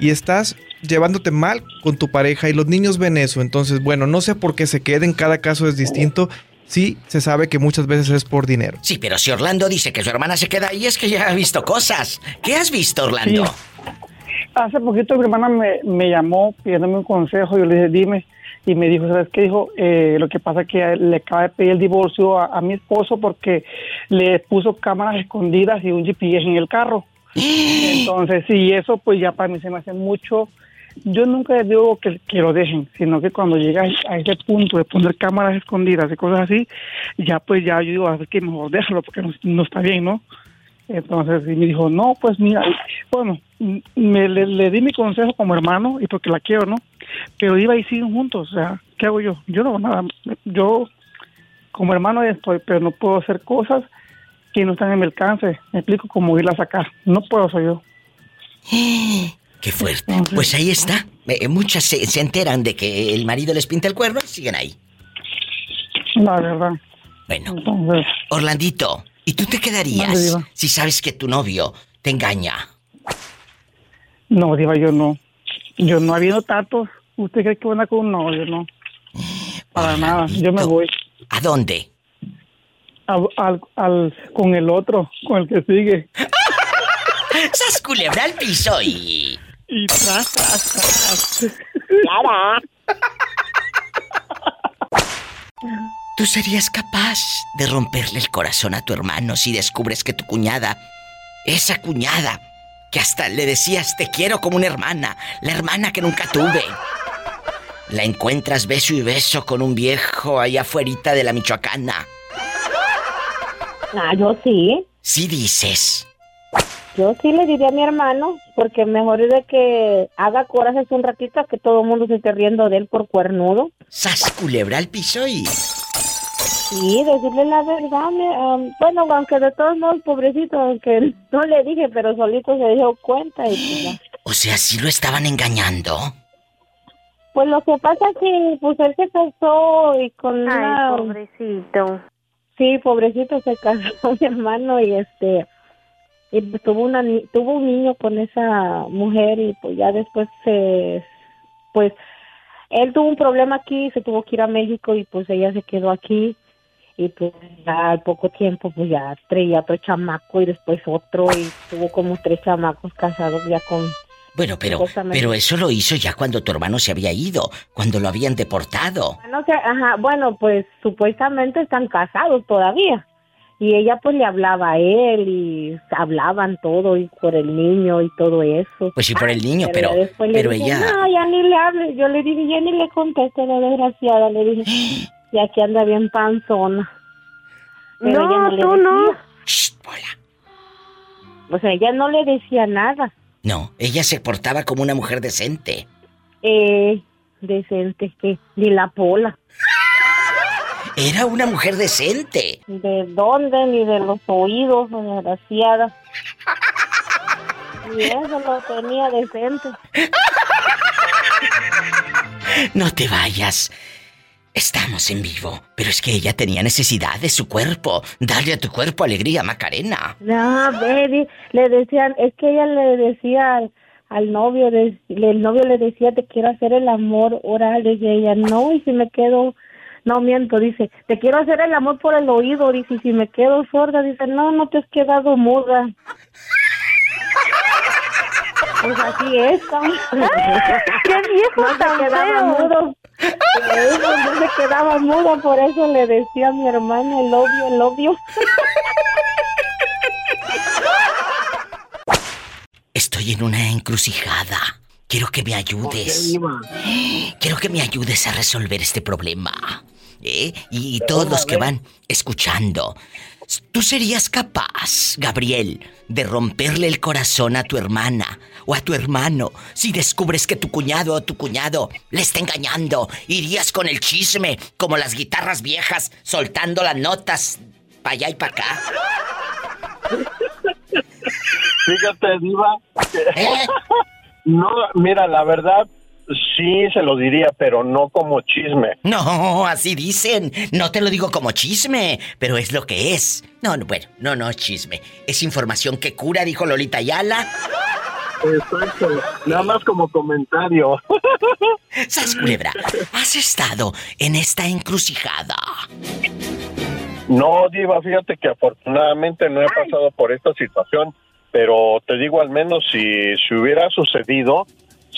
y estás llevándote mal con tu pareja y los niños ven eso. Entonces, bueno, no sé por qué se queden, cada caso es distinto. Sí, se sabe que muchas veces es por dinero. Sí, pero si Orlando dice que su hermana se queda ahí es que ya ha visto cosas. ¿Qué has visto, Orlando? Hace poquito mi hermana me, me llamó pidiéndome un consejo, yo le dije, dime, y me dijo, ¿sabes qué? Dijo, eh, lo que pasa es que le acaba de pedir el divorcio a, a mi esposo porque le puso cámaras escondidas y un GPS en el carro. (gasps) Entonces, sí, eso pues ya para mí se me hace mucho. Yo nunca digo que, que lo dejen, sino que cuando llega a ese punto de poner cámaras escondidas y cosas así, ya pues ya yo digo, a ver que mejor déjalo porque no, no está bien, ¿no? Entonces y me dijo, no, pues mira, bueno, me, le, le di mi consejo como hermano y porque la quiero, ¿no? Pero iba y siguen juntos, o sea, ¿qué hago yo? Yo no hago nada, yo como hermano estoy, pero no puedo hacer cosas que no están en mi alcance, me explico cómo irla a sacar, no puedo soy yo. (gasps) (gasps) Qué fuerte. Pues ahí está. Eh, muchas se, se enteran de que el marido les pinta el cuerno y siguen ahí. La verdad. Bueno. Entonces, Orlandito, ¿y tú te quedarías si sabes que tu novio te engaña? no, Diva, yo no. Yo no habiendo tantos, ¿usted cree que van a con un novio? No. Para nada, yo me voy. ¿A dónde? Al- con el otro, con el que sigue. (laughs) ¡Sas culebra al piso y... Y tras, tras, tras. ¿Tú serías capaz de romperle el corazón a tu hermano si descubres que tu cuñada, esa cuñada, que hasta le decías te quiero como una hermana, la hermana que nunca tuve, la encuentras beso y beso con un viejo allá afuera de la Michoacana? Ah, yo sí. Sí dices. Yo sí le diría a mi hermano, porque mejor es de que haga corajes un ratito a que todo el mundo se esté riendo de él por cuernudo. ¡Sas culebra al piso y... Sí, decirle la verdad. me- am, bueno, aunque de todos modos, pobrecito, aunque (laughs) no le dije, pero solito se dio cuenta y pues ya. O sea, sí lo estaban engañando. Pues lo que pasa es que pues él se casó y con Ay, una... pobrecito. Sí, pobrecito se casó (laughs) mi hermano y este y pues, tuvo una ni- tuvo un niño con esa mujer y pues ya después se pues él tuvo un problema aquí, se tuvo que ir a México y pues ella se quedó aquí y pues ya al poco tiempo pues ya traía otro chamaco y después otro y tuvo como tres chamacos casados ya con Bueno, pero, pero eso lo hizo ya cuando tu hermano se había ido, cuando lo habían deportado. No sé, ajá, bueno, pues supuestamente están casados todavía. Y ella pues le hablaba a él y hablaban todo y por el niño y todo eso. Pues sí, por el niño, pero, ya después le pero dije, ella... No, ya ni le hable. Yo le dije, ya ni le conteste la desgraciada. Le dije, (gasps) y aquí anda bien panzona. Pero No, ella no le tú decía. no. O sea, ella no le decía nada. No, ella se portaba como una mujer decente. Eh, decente, que ni la pola. Era una mujer decente. ¿De dónde? Ni de los oídos, desgraciada. Y eso lo tenía decente. No te vayas. Estamos en vivo, pero es que ella tenía necesidad de su cuerpo. Darle a tu cuerpo alegría, Macarena. No, baby, le decían, es que ella le decía al, al novio, de- el novio le decía, te quiero hacer el amor oral, y ella, no, y si me quedo, no miento, dice, te quiero hacer el amor por el oído, dice, y si me quedo sorda, dice, no, no te has quedado muda. Pues así es. (laughs) ¡Qué viejo no se tan quedaba feo! mudo. Eso no se quedaba mudo, por eso le decía a mi hermano el obvio, el obvio. Estoy en una encrucijada. Quiero que me ayudes. (gasps) Quiero que me ayudes a resolver este problema. ¿Eh? Y, y todos los que van escuchando. ¿Tú serías capaz, Gabriel, de romperle el corazón a tu hermana o a tu hermano si descubres que tu cuñado o tu cuñado le está engañando? ¿Irías con el chisme como las guitarras viejas soltando las notas para allá y para acá? Fíjate, Diva. ¿Eh? (laughs) No, mira, la verdad, sí se lo diría, pero no como chisme. No, así dicen. No te lo digo como chisme, pero es lo que es. No, no, bueno, no, no es chisme. Es información que cura, dijo Lolita Ayala. Exacto, nada más como comentario. (laughs) Sas Culebra, ¿has estado en esta encrucijada? No, Diva, fíjate que afortunadamente no he pasado por esta situación, pero te digo al menos si, si hubiera sucedido,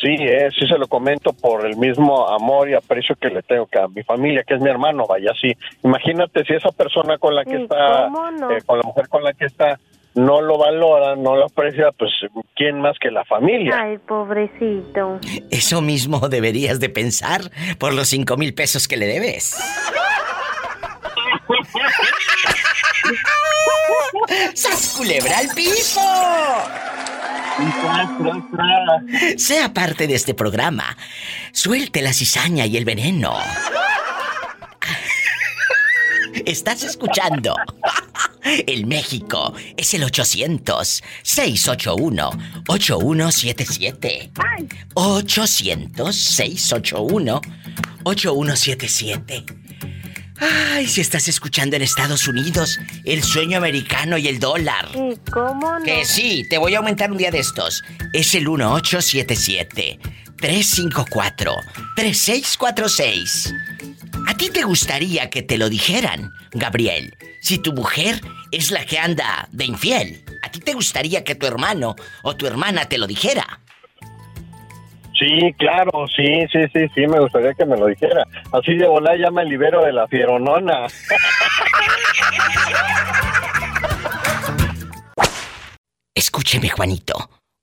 sí, eh, sí se lo comento por el mismo amor y aprecio que le tengo que a mi familia, que es mi hermano, vaya, sí. Imagínate si esa persona con la que Sí, está, eh, con la mujer con la que está, no lo valora, no lo aprecia, pues quién más que la familia. Ay, pobrecito. Eso mismo deberías de pensar por los cinco mil pesos que le debes. (laughs) ¡Sas Culebra al piso! Sea parte de este programa. Suelte la cizaña y el veneno. Estás escuchando. El México es el 800-681-8177. 800-681-8177. Ay, si estás escuchando en Estados Unidos, el sueño americano y el dólar. ¿Y cómo no? Que sí, te voy a aumentar un día de estos. Es el 1877 354 3646. ¿A ti te gustaría que te lo dijeran, Gabriel? Si tu mujer es la que anda de infiel, ¿a ti te gustaría que tu hermano o tu hermana te lo dijera? Sí, claro, sí, sí, sí, sí, me gustaría que me lo dijera. Así de volar ya me libero de la fieronona. (laughs) Escúcheme, Juanito.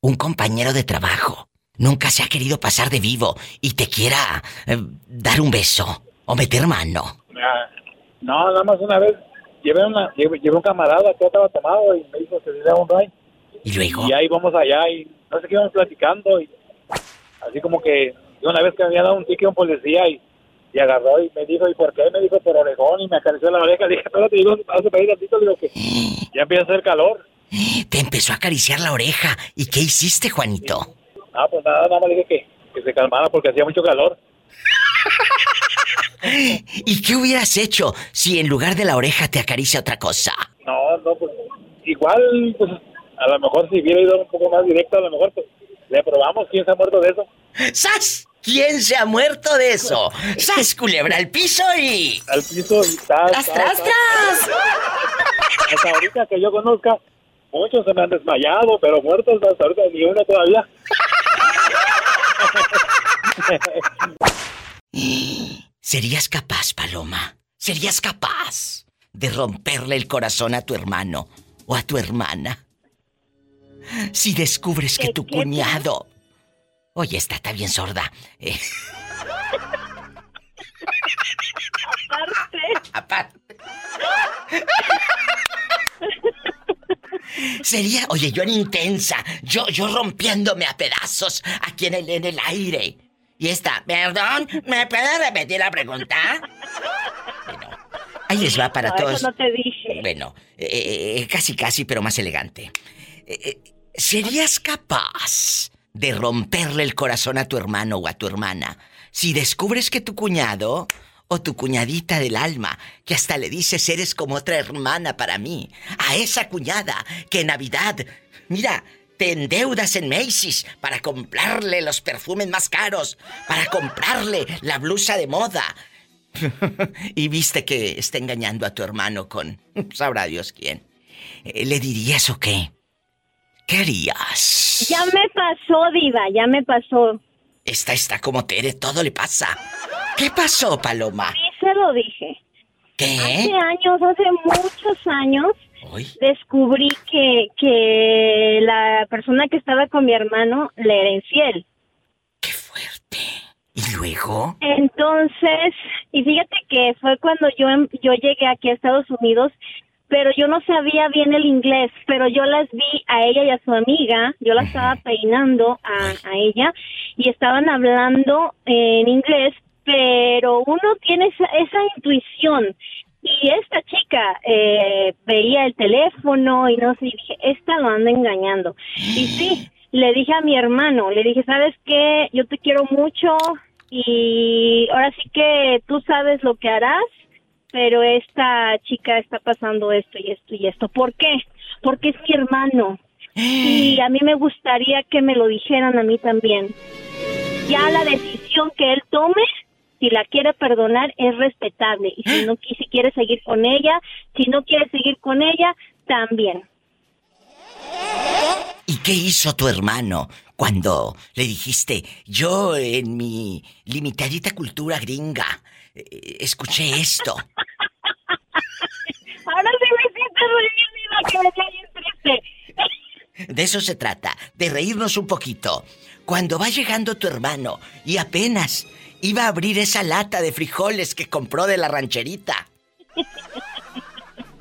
Un compañero de trabajo nunca se ha querido pasar de vivo y te quiera eh, dar un beso o meter mano. Ah, No, nada más una vez llevé, una, llevé, llevé un camarada que estaba tomado y me dijo que le diera un ray. Y luego. Y ahí vamos allá y no sé qué íbamos platicando y así como que una vez que me había dado un ticket a un policía y, y agarró y me dijo, ¿y por qué? Me dijo por orejón y me acarició la oreja. Le (laughs) dije, espérate, digo, hace para ir tantito, digo que (gasps) ya empieza a hacer calor. Te empezó a acariciar la oreja. ¿Y qué hiciste, Juanito? Ah, pues nada, nada más le dije que, que se calmara porque hacía mucho calor. (laughs) ¿Y qué hubieras hecho si en lugar de la oreja te acaricia otra cosa? No, no, pues igual, pues a lo mejor si hubiera ido un poco más directo, a lo mejor pues, le probamos quién se ha muerto de eso. ¡Sas! ¿Quién se ha muerto de eso? ¡Sas, culebra al piso y... Al piso y tras, ¡Tras, tras, tras! Hasta ahorita que yo conozca, muchos se me han desmayado, pero muertos hasta ahorita ni uno todavía. ¿Serías capaz, Paloma? ¿Serías capaz de romperle el corazón a tu hermano o a tu hermana? Si descubres que tu cuñado... Oye, esta está bien sorda. Eh, Aparte. Aparte. Sería, oye, yo en intensa, yo, yo rompiéndome a pedazos aquí en el, en el aire. Y esta, perdón, ¿me puede repetir la pregunta? Bueno, ahí les va para No, todos. eso no te dije. Bueno, eh, eh, casi casi, pero más elegante. Eh, eh, ¿Serías capaz de romperle el corazón a tu hermano o a tu hermana si descubres que tu cuñado o tu cuñadita del alma, que hasta le dices eres como otra hermana para mí, a esa cuñada que en Navidad, mira, te endeudas en Macy's para comprarle los perfumes más caros, para comprarle la blusa de moda, (laughs) y viste que está engañando a tu hermano con (laughs) sabrá Dios quién. Eh, ¿Le dirías o qué? ¿Qué harías? Ya me pasó, Diva, ya me pasó. Esta está como Tere, todo le pasa. ¿Qué pasó, Paloma? Sí, se lo dije. ¿Qué? Hace años, hace muchos años, descubrí que, que la persona que estaba con mi hermano le era infiel. ¿Y luego? Entonces, y fíjate que fue cuando yo, em- yo llegué aquí a Estados Unidos, pero yo no sabía bien el inglés, pero yo las vi a ella y a su amiga, yo la estaba peinando a, a ella y estaban hablando en inglés, pero uno tiene esa, esa intuición. Y esta chica eh, veía el teléfono y no sé, y dije, esta lo anda engañando. Y sí, le dije a mi hermano, le dije, ¿sabes qué? Yo te quiero mucho y ahora sí que tú sabes lo que harás, pero esta chica está pasando esto y esto y esto. ¿Por qué? Porque es mi hermano. Y a mí me gustaría que me lo dijeran a mí también. Ya la decisión que él tome, si la quiere perdonar, es respetable. Y si no qui- si quiere seguir con ella, si no quiere seguir con ella, también. ¿Y qué hizo tu hermano cuando le dijiste, yo en mi limitadita cultura gringa, eh, escuché esto? (laughs) Ahora sí me siento reír, Diva, que me triste. De eso se trata, de reírnos un poquito. Cuando va llegando tu hermano y apenas iba a abrir esa lata de frijoles que compró de la rancherita.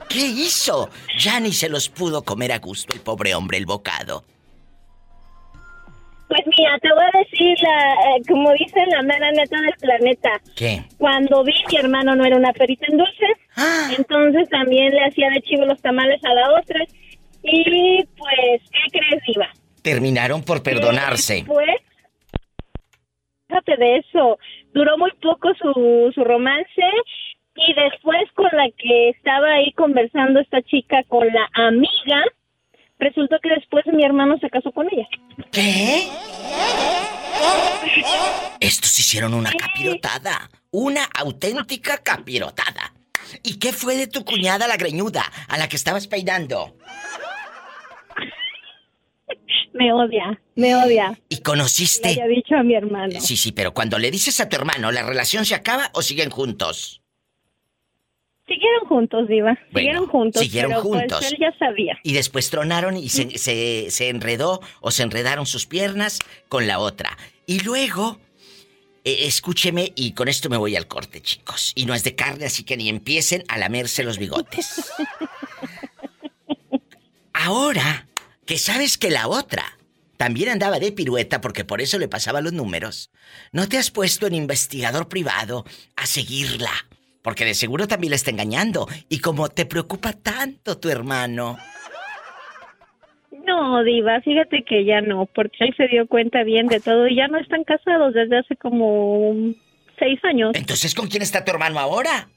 ¿Qué hizo? Ya ni se los pudo comer a gusto el pobre hombre, el bocado. Pues mira, te voy a decir, la, eh, como dicen la mera neta del planeta. ¿Qué? Cuando vi mi hermano no era una perita en dulces, entonces también le hacía de chivo los tamales a la otra. Y pues, ¿qué crees, Diva? Terminaron por perdonarse. Pues, fíjate de eso, duró muy poco su, su romance y después con la que estaba ahí conversando esta chica con la amiga, resultó que después mi hermano se casó con ella. ¿Qué? Estos hicieron una capirotada. Una auténtica capirotada. ¿Y qué fue de tu cuñada la greñuda, a la que estabas peinando? Me odia, me odia. ¿Y conociste? Le había dicho a mi hermano. Sí, sí, pero cuando le dices a tu hermano, ¿la relación se acaba o siguen juntos? Siguieron juntos, Diva. siguieron juntos. siguieron pero, pues, juntos. él ya sabía. Y después tronaron y se, se- se enredó o se enredaron sus piernas con la otra. Y luego, eh, escúcheme y con esto me voy al corte, chicos. Y no es de carne, así que ni empiecen a lamerse los bigotes. (laughs) Ahora que sabes que la otra también andaba de pirueta porque por eso le pasaba los números, ¿no te has puesto en investigador privado a seguirla? Porque de seguro también la está engañando. Y como te preocupa tanto tu hermano, No, Diva, fíjate que ya no, porque él se dio cuenta bien de todo y ya no están casados desde hace como seis años. Entonces, ¿con quién está tu hermano ahora?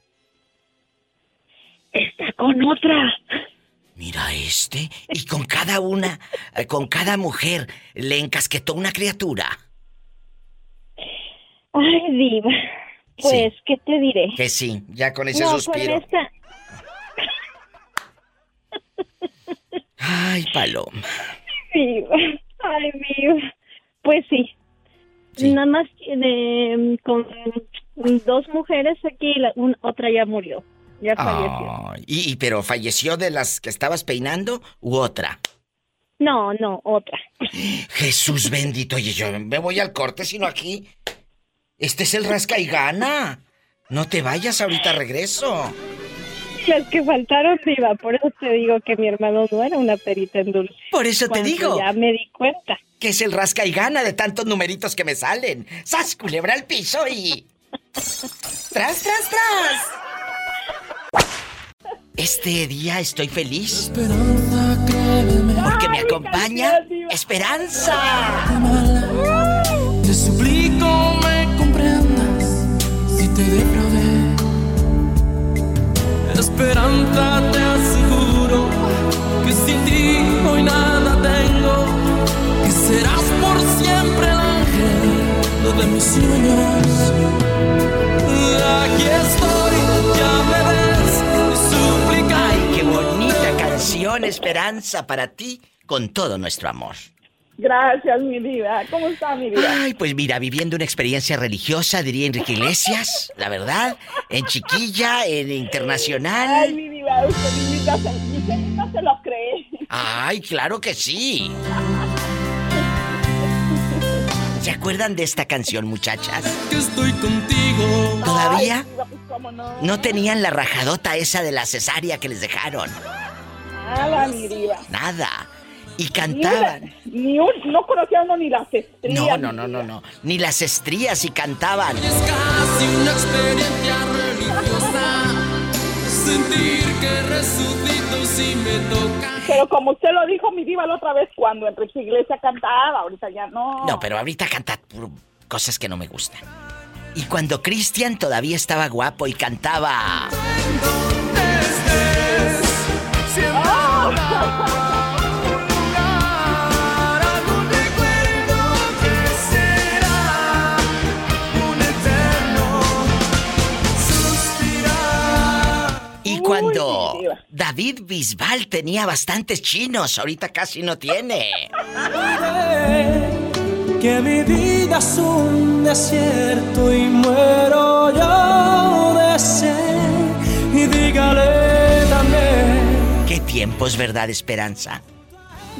Está con otra. Mira este. Y con cada una, eh, con cada mujer, le encasquetó una criatura. Ay, Diva. Pues, ¿qué te diré? Que sí, ya con ese no, suspiro. Con esta... Ay, Paloma. Diva. Ay, Diva. Pues sí. Nada más eh, con dos mujeres aquí, la, un- otra ya murió. Ya falleció. Y- pero falleció de las que estabas peinando u otra. No, no, otra. (gasps) Jesús bendito, oye, yo me voy al corte, sino aquí. Este es el rasca y gana. No te vayas, ahorita regreso. Las que faltaron, Diva. Por eso te digo que mi hermano no era una perita en dulce. Por eso te digo. Ya me di cuenta. Que es el rasca y gana de tantos numeritos que me salen. ¡Sas, culebra al piso y. ¡Tras, tras, tras! Este día estoy feliz. Porque me acompaña Esperanza. Te te defraudé. Esperanza, te aseguro que sin ti hoy nada tengo. Que serás por siempre el ángel de mis sueños. Aquí estoy, ya me ves, suplica. Ay, qué bonita canción, Esperanza, para ti, con todo nuestro amor. Gracias, mi vida. ¿Cómo está mi vida? Ay, pues mira, viviendo una experiencia religiosa, diría Enrique Iglesias, la verdad, en chiquilla, en Ay, internacional. mi vida, usted mismita se, usted misma se lo cree. Ay, claro que sí. ¿Se acuerdan de esta canción, muchachas? Que estoy contigo. ¿Todavía? Ay, pues, cómo no. No tenían la rajadota esa de la cesárea que les dejaron. Nada, mi diva. Nada. Y cantaban. Ni un, no conocía uno ni las estrías. No, no, no, no, no. Ni las estrías y cantaban. Es casi una experiencia religiosa. Sentir que resucito si me toca. Pero como usted lo dijo, mi diva, la otra vez, cuando Enrique Iglesia cantaba, ahorita ya no. No, pero ahorita canta cosas que no me gustan. Y cuando Cristian todavía estaba guapo y cantaba. Y cuando David Bisbal tenía bastantes chinos, ahorita casi no tiene. Que mi vida es un desierto y muero yo de sed. Y dígale también. ¿Qué tiempos, verdad, Esperanza?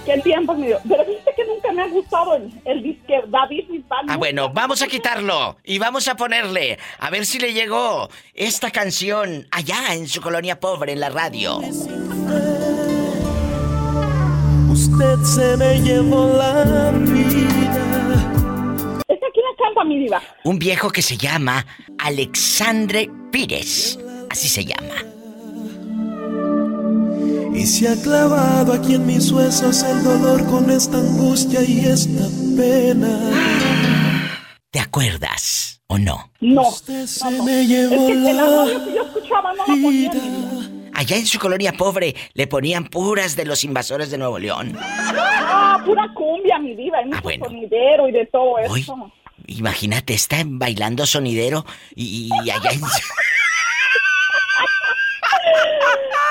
¿Qué tiempo, mi diva? Pero nunca me ha gustado el, el disque David Bisbal. Ah, bueno, vamos a quitarlo y vamos a ponerle, a ver si le llegó esta canción allá en su colonia pobre en la radio. Usted se me llevó la vida. ¿Esta quién la canta, mi diva? Un viejo que se llama Alexandre Pires, así se llama. Y se ha clavado aquí en mis huesos el dolor con esta angustia y esta pena. ¿Te acuerdas o no? No. Usted se me llevó Es que el la audio que yo escuchaba no la ponía. Allá en su colonia pobre le ponían puras de los invasores de Nuevo León. Ah, pura cumbia, mi diva. Hay mucho bueno. sonidero y de todo eso. Uy. Imagínate, está bailando sonidero y, y allá en... (laughs) (laughs)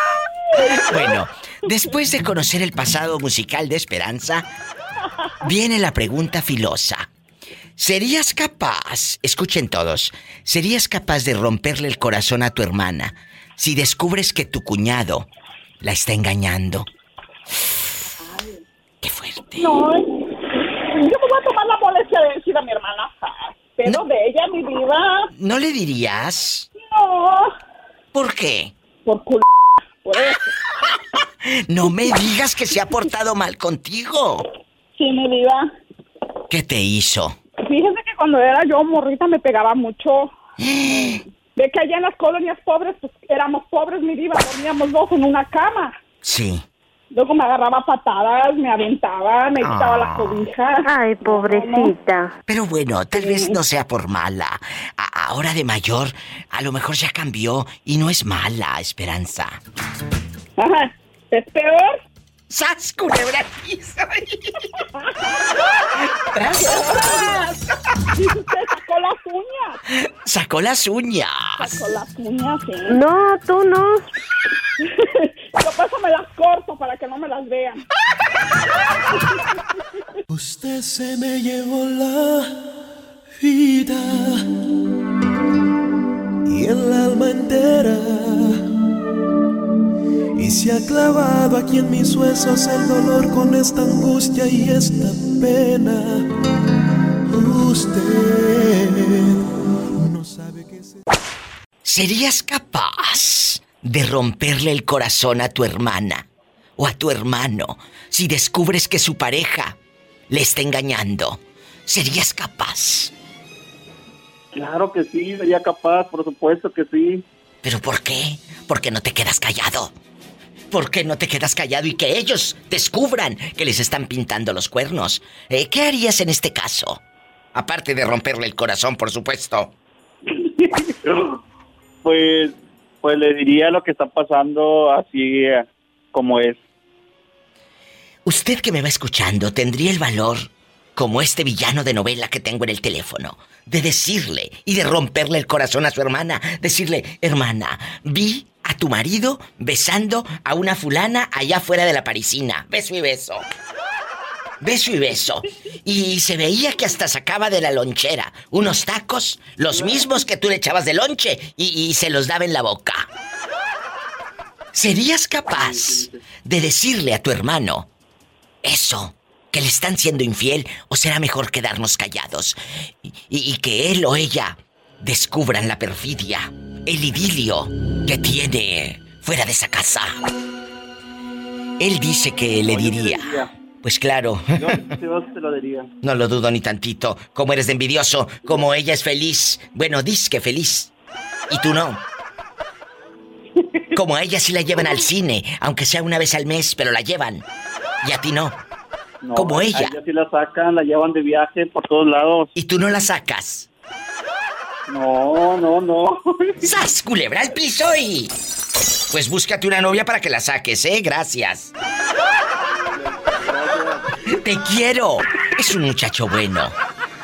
Bueno, después de conocer el pasado musical de Esperanza, viene la pregunta filosa. ¿Serías capaz, escuchen todos, serías capaz de romperle el corazón a tu hermana si descubres que tu cuñado la está engañando? No, yo me voy a tomar la molestia de decir a mi hermana. ah, Pero de ella, mi diva. ¿No le dirías? No. ¿Por qué? Por culo. Por eso. No me digas que se ha portado mal contigo. Sí, mi diva. ¿Qué te hizo? Fíjese que cuando era yo morrita me pegaba mucho. (gasps) De que allá en las colonias pobres, pues éramos pobres, mi diva, dormíamos dos en una cama. Sí. Luego me agarraba patadas, me aventaba, me quitaba la Ah. cobija. Ay, pobrecita. Pero bueno, tal vez no sea por mala. Ahora de mayor, a lo mejor ya cambió y no es mala, Esperanza. Ajá. ¿Es peor? ¡Sas, culebra piso! Usted sacó las uñas. Sacó las uñas. Sacó las uñas, sí. No, tú no. Yo paso me las corto para que no me las vean. Usted se me llevó la vida y el alma entera. Y se ha clavado aquí en mis huesos el dolor con esta angustia y esta pena. Usted no sabe qué se... ¿Serías capaz de romperle el corazón a tu hermana o a tu hermano si descubres que su pareja le está engañando? ¿Serías capaz? Claro que sí, sería capaz, por supuesto que sí. ¿Pero por qué? ¿Por qué no te quedas callado? ¿Por qué no te quedas callado y que ellos descubran que les están pintando los cuernos? Eh, ¿Qué harías en este caso? Aparte de romperle el corazón, por supuesto. (laughs) Pues, pues le diría lo que está pasando así eh, como es. Usted que me va escuchando tendría el valor, como este villano de novela que tengo en el teléfono, de decirle y de romperle el corazón a su hermana. Decirle, hermana, vi a tu marido besando a una fulana allá afuera de la parisina. Beso y beso. Beso y beso. Y se veía que hasta sacaba de la lonchera unos tacos, los mismos que tú le echabas de lonche, y, y se los daba en la boca. ¿Serías capaz de decirle a tu hermano eso, que le están siendo infiel, o será mejor quedarnos callados y, que él o ella descubran la perfidia, el idilio que tiene fuera de esa casa? Él dice que le diría. Pues claro. Yo, se lo diría. (laughs) No lo dudo ni tantito. Como eres de envidioso, como ella es feliz. Bueno, dis que feliz. Y tú no. Como a ella sí la llevan al cine, aunque sea una vez al mes, pero la llevan. Y a ti no. No, Como a ella. sí la sacan, la llevan de viaje por todos lados. Y tú no la sacas. No, no, no. (laughs) ¡Sas, culebra al piso y... Pues búscate una novia para que la saques, ¿eh? Gracias. Te quiero. Es un muchacho bueno.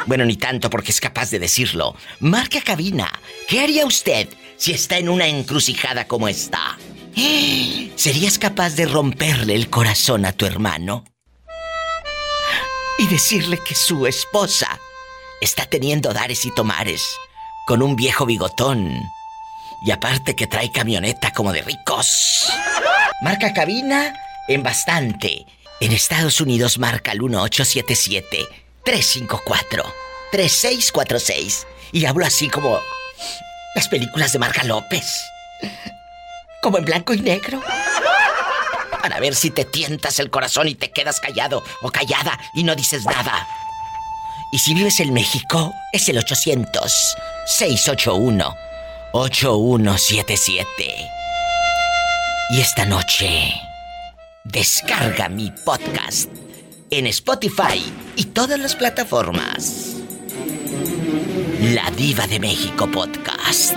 Bueno, ni tanto porque es capaz de decirlo. Marca cabina. ¿Qué haría usted si está en una encrucijada como esta? (gasps) ¿Serías capaz de romperle el corazón a tu hermano? Y decirle que su esposa está teniendo dares y tomares con un viejo bigotón. Y aparte que trae camioneta como de ricos. Marca cabina en bastante. En Estados Unidos marca el 1877-354-3646. Y hablo así como las películas de Marga López. Como en blanco y negro. Para ver si te tientas el corazón y te quedas callado o callada y no dices nada. Y si vives en México, es el 800-681-8177. Y esta noche, descarga mi podcast en Spotify y todas las plataformas. La Diva de México Podcast.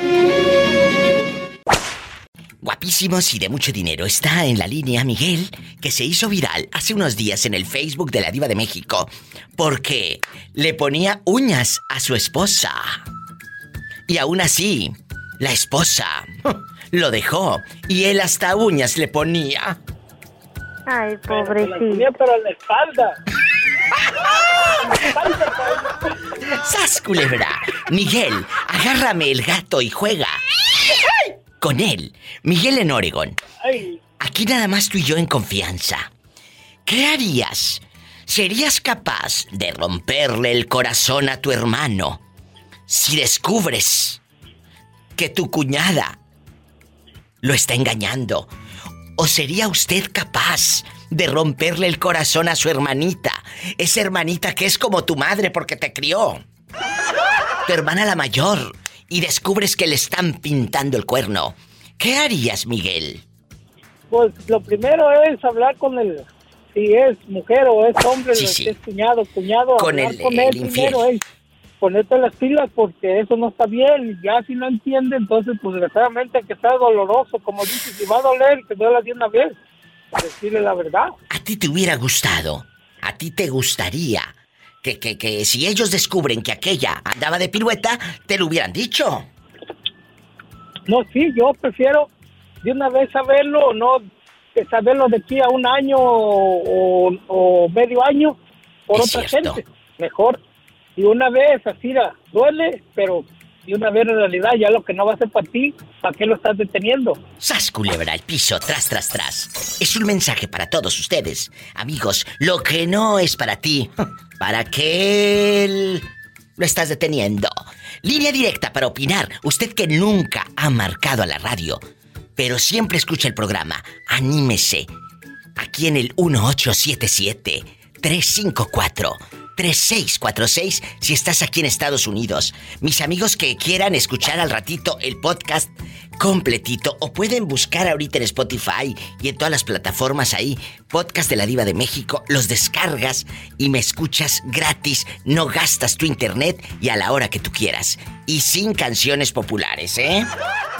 Guapísimos y de mucho dinero. Está en la línea Miguel, que se hizo viral hace unos días en el Facebook de la Diva de México, porque le ponía uñas a su esposa. Y aún así, la esposa (laughs) lo dejó y él hasta uñas le ponía. Ay, pobrecito. pero en la espalda. ¡Sas, culebra! Miguel, agárrame el gato y juega. (laughs) Con él, Miguel en Oregon. Ay, Aquí nada más tú y yo en confianza. ¿Qué harías? ¿Serías capaz de romperle el corazón a tu hermano si descubres que tu cuñada lo está engañando? ¿O sería usted capaz de romperle el corazón a su hermanita? Esa hermanita que es como tu madre porque te crió. Tu hermana la mayor. Y descubres que le están pintando el cuerno. ¿Qué harías, Miguel? Pues lo primero es hablar con el, si es mujer o es hombre, Sí, lo sí. es cuñado, cuñado, Con hablar el- con el él infiel. primero es ponerte las pilas porque eso no está bien. Ya si no entiende, entonces pues desgraciadamente que sea doloroso, como dices, si va a doler, que duela de una vez. Decirle la verdad. ¿A ti te hubiera gustado? ¿A ti te gustaría que, que, que si ellos descubren que aquella andaba de pirueta, te lo hubieran dicho? No, sí, yo prefiero de una vez saberlo, no que saberlo de aquí a un año o, o medio año por Es otra cierto. gente. Mejor. Y una vez así duele, pero y una vez en realidad ya lo que no va a ser para ti, ¿para qué lo estás deteniendo? Sas culebra al piso, tras, tras, tras. Es un mensaje para todos ustedes. Amigos, lo que no es para ti, ¿para qué lo estás deteniendo? Línea directa para opinar. Usted que nunca ha marcado a la radio, pero siempre escucha el programa, anímese. Aquí en el 1877-354-3646 si estás aquí en Estados Unidos. Mis amigos que quieran escuchar al ratito el podcast completito o pueden buscar ahorita en Spotify y en todas las plataformas ahí, podcast de la Diva de México, los descargas y me escuchas gratis, no gastas tu internet y a la hora que tú quieras. Y sin canciones populares, ¿eh?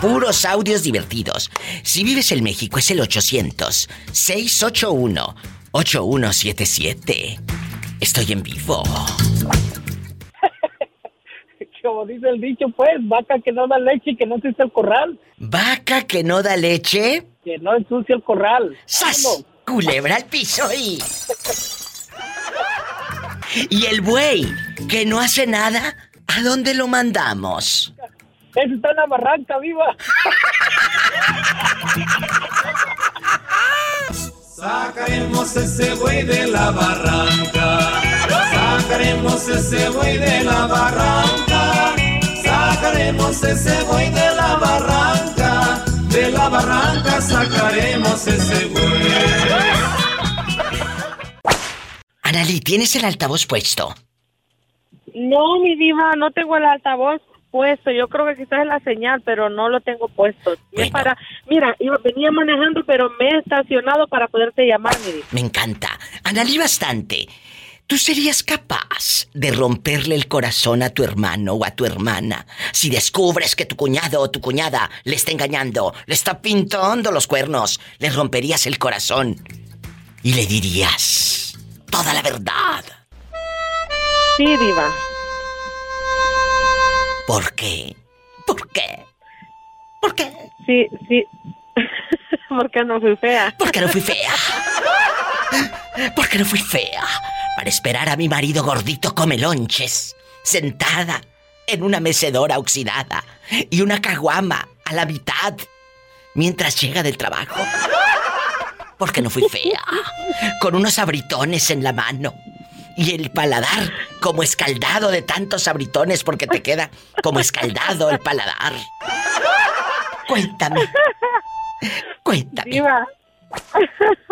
Puros audios divertidos. Si vives en México es el 800-681-8177. Estoy en vivo. (laughs) Como dice el dicho, pues, vaca que no da leche y que no ensucia el corral. Vaca que no da leche. Que no ensucia el corral. ¡Sas! Culebra al piso y... Y el buey que no hace nada, ¿a dónde lo mandamos? Eso está en la barranca, viva. (laughs) Sacaremos ese buey de la barranca. Sacaremos ese buey de la barranca. Sacaremos ese buey de la barranca. De la barranca sacaremos ese buey. Analí, ¿tienes el altavoz puesto? No, mi diva, no tengo el altavoz puesto. Yo creo que quizás es la señal, pero no lo tengo puesto. Es para, mira, yo venía manejando, pero me he estacionado para poderte llamar, mi. Me encanta. Analí bastante. ¿Tú serías capaz de romperle el corazón a tu hermano o a tu hermana si descubres que tu cuñado o tu cuñada le está engañando, le está pintando los cuernos? Le romperías el corazón y le dirías toda la verdad. Sí, diva. ¿Por qué? ¿Por qué? ¿Por qué? Sí, sí. (laughs) Porque no fui fea. Porque no fui fea. Porque no fui fea. Para esperar a mi marido gordito come lonches, sentada en una mecedora oxidada y una caguama a la mitad mientras llega del trabajo. Porque no fui fea. Con unos abritones en la mano y el paladar como escaldado de tantos abritones porque te queda como escaldado el paladar. Cuéntame. Cuéntame. Diva.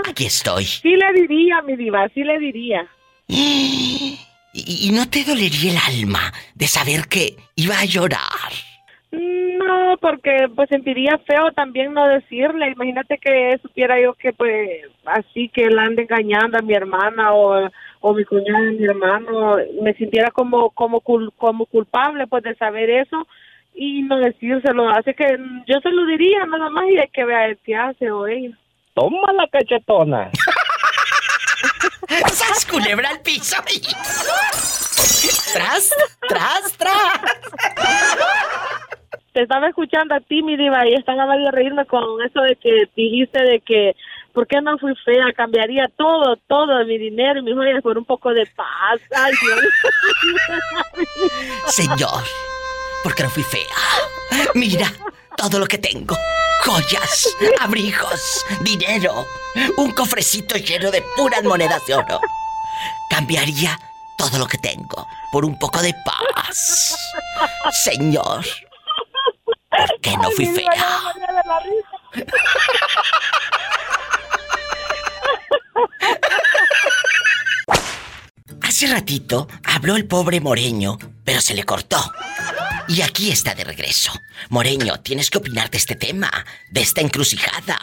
Aquí estoy. Sí le diría, mi diva, sí le diría. (gasps) ¿Y, y no te dolería el alma de saber que iba a llorar? No, porque pues sentiría feo también no decirle. Imagínate que supiera yo que pues así que la ande engañando a mi hermana o, o mi cuñada a mi hermano, me sintiera como como cul- como culpable pues de saber eso y no decírselo. Así que yo se lo diría nada más y hay que ver qué hace o ella. Toma la cachetona. (laughs) ¡Sas culebra al piso! y- (laughs) ¡Tras, tras, tras! Estaba escuchando a ti, mi diva, y estaba de reírme con eso de que dijiste de que, ¿por qué no fui fea? Cambiaría todo, todo, mi dinero y mis joyas por un poco de paz. Ay, Dios. (laughs) Señor, porque no fui fea. Mira todo lo que tengo. Joyas, abrigos, dinero, un cofrecito lleno de puras monedas de oro. Cambiaría todo lo que tengo por un poco de paz. Señor, ¿por qué no fui fea? Hace ratito habló el pobre Moreño, pero se le cortó. Y aquí está de regreso. Moreño, tienes que opinar de este tema, de esta encrucijada.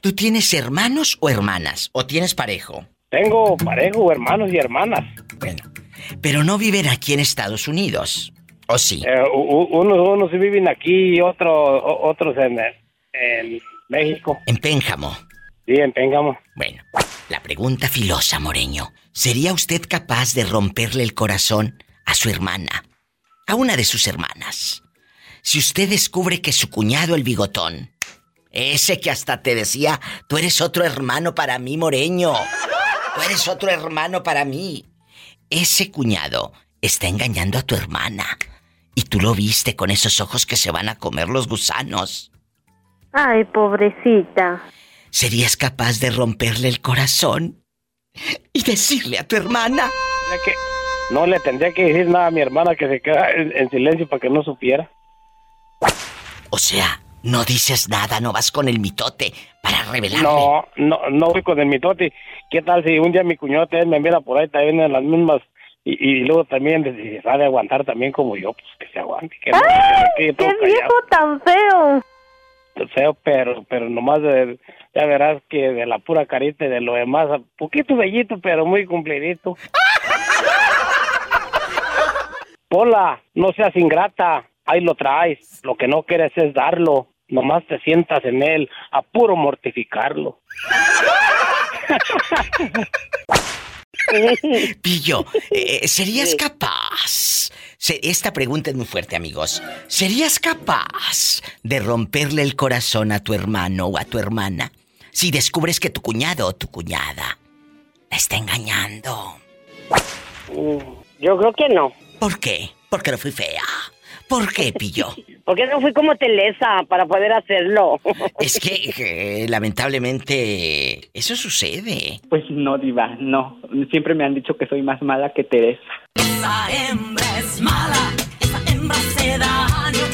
¿Tú tienes hermanos o hermanas? ¿O tienes parejo? Tengo parejo, hermanos y hermanas. Bueno, pero no viven aquí en Estados Unidos. ¿O sí? Eh, unos, unos viven aquí y otro, otros en, en México. En Pénjamo. Sí, en Pénjamo. Bueno, la pregunta filosa, Moreño. ¿Sería usted capaz de romperle el corazón a su hermana? A una de sus hermanas. Si usted descubre que su cuñado el bigotón, ese que hasta te decía, tú eres otro hermano para mí, Moreño. Tú eres otro hermano para mí. Ese cuñado está engañando a tu hermana. Y tú lo viste con esos ojos que se van a comer los gusanos. Ay, pobrecita. ¿Serías capaz de romperle el corazón y decirle a tu hermana? Que- no le tendría que decir nada a mi hermana que se queda en, en silencio para que no supiera. O sea, no dices nada, no vas con el mitote para revelarle. No, no, no voy con el mitote. ¿Qué tal si un día mi cuñado también me mira por ahí también en las mismas y, y luego también si sabe aguantar también como yo, pues que se aguante. Que no, que ¡Qué callado. viejo tan feo! feo, pero pero nomás de- ya verás que de la pura carita y de lo demás, poquito bellito, pero muy cumplidito. (laughs) Pola, no seas ingrata, ahí lo traes. Lo que no quieres es darlo, nomás te sientas en él, a puro mortificarlo. (laughs) (laughs) Pillo, eh, ¿serías capaz? Se- esta pregunta es muy fuerte, amigos. ¿Serías capaz de romperle el corazón a tu hermano o a tu hermana si descubres que tu cuñado o tu cuñada la está engañando? Yo creo que no. ¿Por qué? Porque no fui fea. ¿Por qué, Pillo? (laughs) Porque no fui como Telesa para poder hacerlo. (laughs) Es que, eh, lamentablemente eso sucede. Pues no, Diva, no. Siempre me han dicho que soy más mala que Teresa. Esa hembra es mala, esa hembra se daño.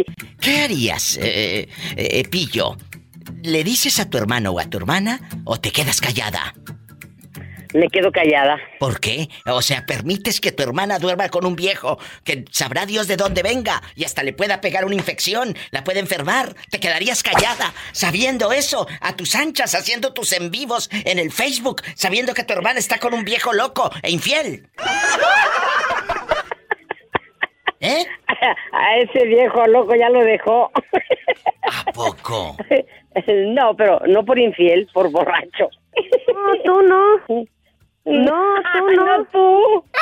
(laughs) ¿Qué harías, eh, eh, Pillo? ¿Le dices a tu hermano o a tu hermana o te quedas callada? Me quedo callada. ¿Por qué? O sea, permites que tu hermana duerma con un viejo que sabrá Dios de dónde venga y hasta le pueda pegar una infección, la puede enfermar. Te quedarías callada sabiendo eso, a tus anchas, haciendo tus en vivos en el Facebook, sabiendo que tu hermana está con un viejo loco e infiel. (laughs) ¿Eh? A ese viejo loco ya lo dejó. ¿A poco? (laughs) No, pero no por infiel, por borracho. No, tú no. No, (laughs) tú no. No, tú. (laughs)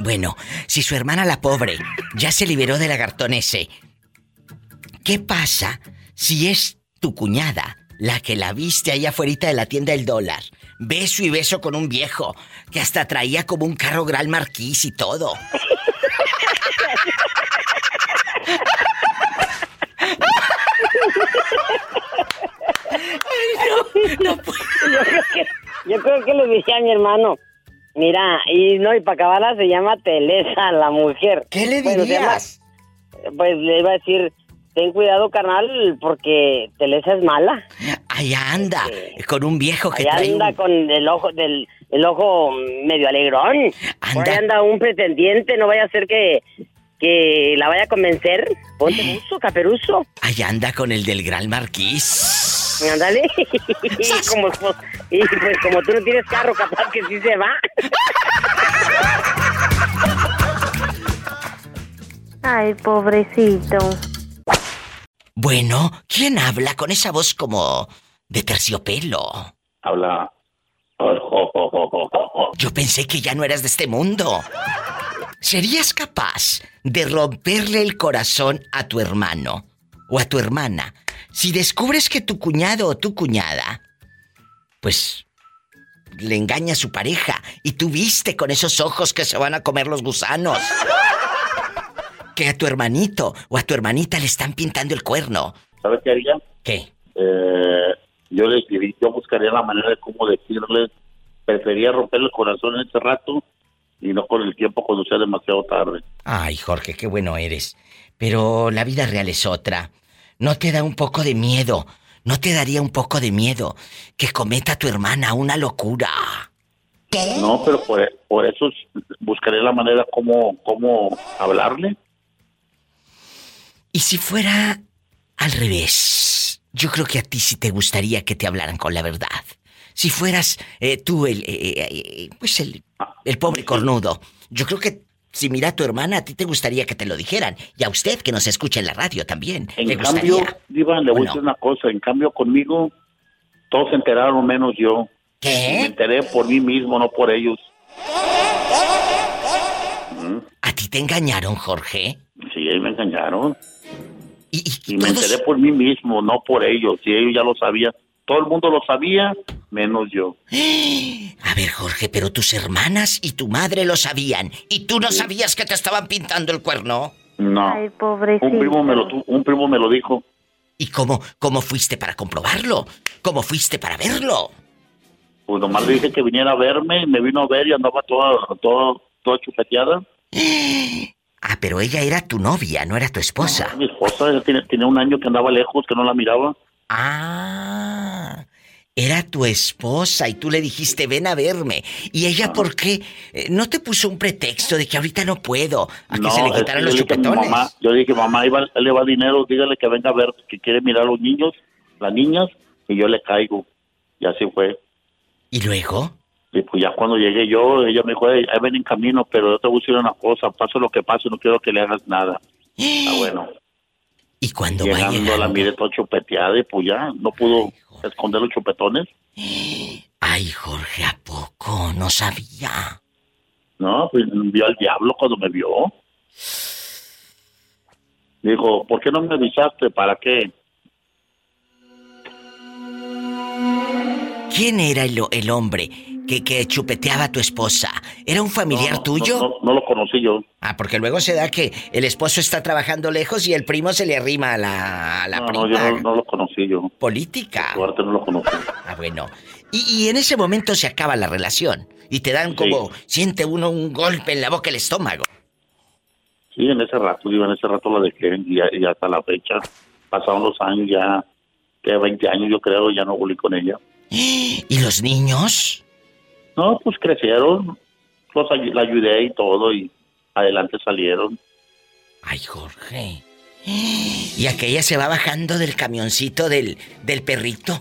Bueno, si su hermana la pobre ya se liberó del lagartón ese, ¿qué pasa si es tu cuñada la que la viste ahí afuera de la tienda del dólar? Beso y beso con un viejo que hasta traía como un carro Gran Marquís y todo. (laughs) yo, creo que, yo creo que le dije a mi hermano. Mira, y no, y para acabarla se llama Telesa, la mujer. ¿Qué le Bueno, llama- dirías? pues le iba a decir, ten cuidado, carnal, porque Telesa es mala. Allá anda, con un viejo que Allá trae anda un... con el ojo del el ojo medio alegrón. Por ahí anda un pretendiente, no vaya a ser que, que la vaya a convencer. Ponte buzo, caperuzo. Allá anda con el del Gran Marquís. Ándale. (laughs) y, como, pues, y pues como tú no tienes carro, capaz que sí se va. Ay, pobrecito. Bueno, ¿quién habla con esa voz como de terciopelo? Habla. (laughs) Yo pensé que ya no eras de este mundo. ¿Serías capaz de romperle el corazón a tu hermano o a tu hermana si descubres que tu cuñado o tu cuñada, pues, le engaña a su pareja y tú viste con esos ojos que se van a comer los gusanos? Que a tu hermanito o a tu hermanita le están pintando el cuerno. ¿Sabes qué haría? ¿Qué? Eh, yo le yo buscaría la manera de cómo decirle, prefería romper el corazón en ese rato y no con el tiempo cuando sea demasiado tarde. Ay, Jorge, qué bueno eres. Pero la vida real es otra. ¿No te da un poco de miedo? ¿No te daría un poco de miedo que cometa tu hermana una locura? No, pero por, por eso buscaré la manera cómo, cómo hablarle. ¿Y si fuera Al revés. Yo creo que a ti sí te gustaría que te hablaran con la verdad. Si fueras eh, tú el, eh, eh, pues el, el pobre cornudo, yo creo que si mira a tu hermana, a ti te gustaría que te lo dijeran. Y a usted que nos escucha en la radio también. En ¿Le cambio, gustaría? Diva, le voy a ¿O decir una cosa. En cambio, conmigo, todos se enteraron menos yo. ¿Qué? Me enteré por mí mismo, no por ellos. ¿A ti te engañaron, Jorge? Sí, me engañaron. Y, me enteré por mí mismo, no por ellos. Si ellos ya lo sabían. Todo el mundo lo sabía, menos yo. (gasps) A ver, Jorge, pero tus hermanas y tu madre lo sabían. ¿Y tú no sabías que te estaban pintando el cuerno? No. Ay, pobrecito. Un primo me lo, un primo me lo dijo. ¿Y cómo, cómo fuiste para comprobarlo? ¿Cómo fuiste para verlo? Pues nomás le dije que viniera a verme, y me vino a ver y andaba toda, toda, toda chupeteada. (gasps) Ah, pero ella era tu novia, no era tu esposa. Mi esposa ella tiene, tiene un año que andaba lejos, que no la miraba. Ah, era tu esposa y tú le dijiste ven a verme. ¿Y ella por qué? Eh, ¿No te puso un pretexto de que ahorita no puedo? A que se le quitaran los chupetones. mamá, yo dije, mamá, ahí le va dinero, dígale que venga a ver, que quiere mirar a los niños, las niñas, y yo le caigo. Y así fue. ¿Y luego? Y pues ya cuando llegué yo, ella me dijo, "Ey, ahí ven en camino, pero yo te voy a decir una cosa, pase lo que pase, no quiero que le hagas nada. Ah, (gasps) bueno. Y cuando Llegando la miré toda chupeteada y pues ya, no pudo esconder los chupetones. Ay, Jorge, ¿a poco? No sabía. No, pues vio al diablo cuando me vio. Dijo, ¿por qué no me avisaste? ¿Para qué? ¿Quién era el, el hombre que, que chupeteaba a tu esposa? ¿Era un familiar No, tuyo? No, no lo conocí yo. Ah, porque luego se da que el esposo está trabajando lejos y el primo se le arrima a la, a la No, prima. no, yo no, no lo conocí yo. Política. Suerte no lo conocí. Ah, bueno. Y, y en ese momento se acaba la relación. Y te dan como, siente uno un golpe en la boca, el estómago. Sí, en ese rato, digo, en ese rato la dejé y, y hasta la fecha. Pasaron los años ya, que 20 años yo creo, ya no volví con ella. (gasps) ¿Y los niños? No, pues crecieron, los ay- la ayudé y todo y adelante salieron. Ay, Jorge. Y aquella se va bajando del camioncito del, del perrito.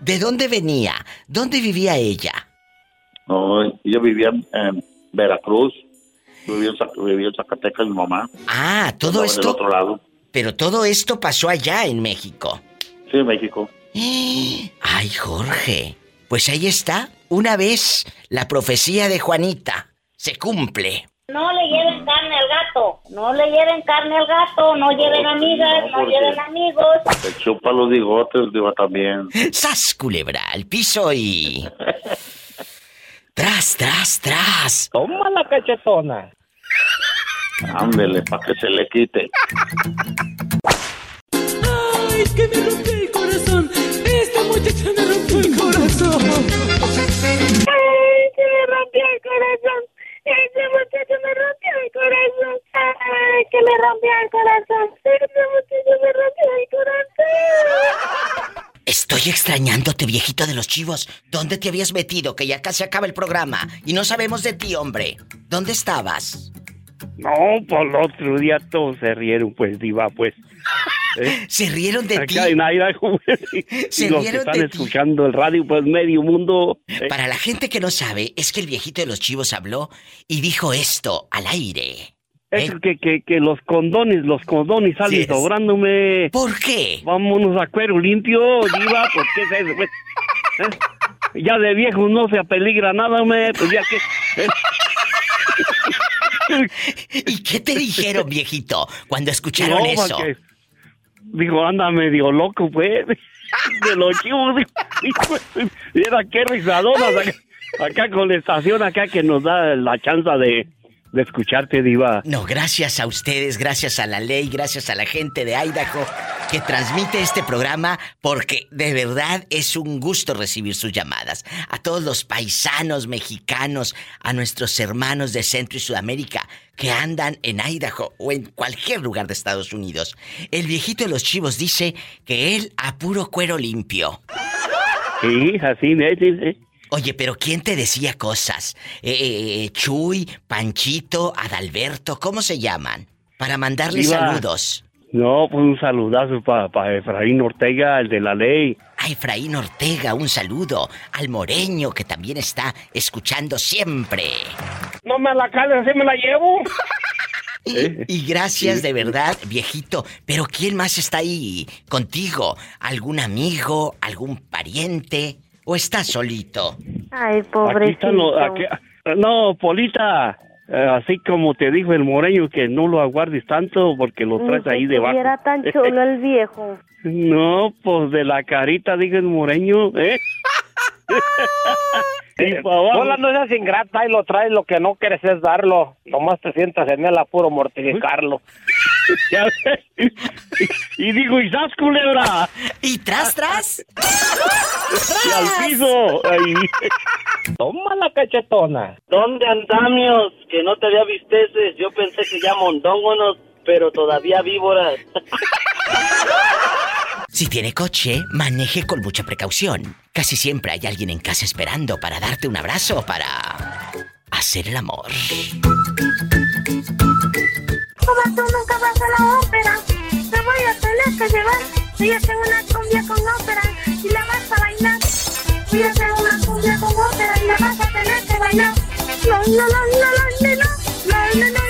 ¿De dónde venía? ¿Dónde vivía ella? No, yo vivía en, Veracruz, yo vivía en, vivía en Zacatecas, mi mamá. Ah, todo esto. Del otro lado. Pero todo esto pasó allá en México. Sí, en México. (gasps) Ay, Jorge. Pues ahí está. Una vez la profecía de Juanita se cumple. No le lleven carne al gato, no le lleven carne al gato, no lleven amigas, no lleven amigos. Se chupa los bigotes, digo, también. ¡Sas, culebra! Al piso y... (laughs) ¡Tras, tras, tras! Toma la cachetona. Ándele, para que se le quite. Ay, que me rompió el corazón. Corazón. Ay, se me rompió el corazón. Ese muchacho me rompió el corazón. Ay, que me rompió el corazón. Ese muchacho me rompió el corazón. Estoy extrañándote, viejito de los chivos. ¿Dónde te habías metido? Que ya casi acaba el programa. Y no sabemos de ti, hombre. ¿Dónde estabas? No, por el otro día todos se rieron, pues, diva, pues. (laughs) ¿Eh? Se rieron de ti. Pues, (laughs) Se los que están de escuchando el radio, pues, medio mundo. ¿eh? Para la gente que no sabe, es que el viejito de los chivos habló y dijo esto al aire. Es que, que, que los condones, los condones salen Sí, sobrándome. ¿Por qué? Vámonos a cuero limpio, diva, ¿por qué es eso, pues? ¿Eh? Ya de viejo no se apeligra nada, me, pues ya que... (laughs) ¿Y qué te dijeron, viejito, cuando escucharon No, eso? porque, digo, anda medio loco, pues. De los chivos, digo, Mira qué risadonas acá, acá con la estación acá que nos da la chance de, de escucharte, Diva. No, gracias a ustedes, gracias a la ley, gracias a la gente de Idaho que transmite este programa, porque de verdad es un gusto recibir sus llamadas. A todos los paisanos mexicanos, a nuestros hermanos de Centro y Sudamérica que andan en Idaho o en cualquier lugar de Estados Unidos. El viejito de los chivos dice que él a puro cuero limpio. Sí, así sí, sí. Oye, pero ¿quién te decía cosas? Eh, eh, Chuy, Panchito, Adalberto, ¿cómo se llaman? Para mandarles Diva. saludos. No, pues un saludazo para Efraín Ortega, el de la ley. A Efraín Ortega, un saludo. Al Moreño, que también está escuchando siempre. No me la cales, así me la llevo. (laughs) Y gracias de verdad, viejito. Pero ¿quién más está ahí contigo? ¿Algún amigo? ¿Algún pariente? ¿O estás solito? Ay, pobrecito. aquí- no, Polita, eh, así como te dijo el moreño, que no lo aguardes tanto porque lo Ni traes que ahí debajo. estuviera tan chulo el viejo. No, pues de la carita, dijo el moreño, ¿eh? (laughs) Bola no seas ingrata y lo traes, lo que no quieres es darlo. Nomás te sientas en el apuro mortificarlo. (laughs) Ya ves. y digo, ¿y das culebra? ¿Y tras, tras? (laughs) y al piso. Ahí. Toma la cachetona. ¿Dónde andamios? Que no te había visteces. Yo pensé que ya mondóngonos, pero todavía víboras. (laughs) Si tiene coche, maneje con mucha precaución. Casi siempre hay alguien en casa esperando para darte un abrazo o para hacer el amor. Como tú nunca vas a la ópera, te voy a tener que llevar. Voy a hacer una cumbia con ópera y la vas a bailar. Voy a hacer una cumbia con ópera y la vas a tener que bailar. No, no, no, no, no, no, no, no, no,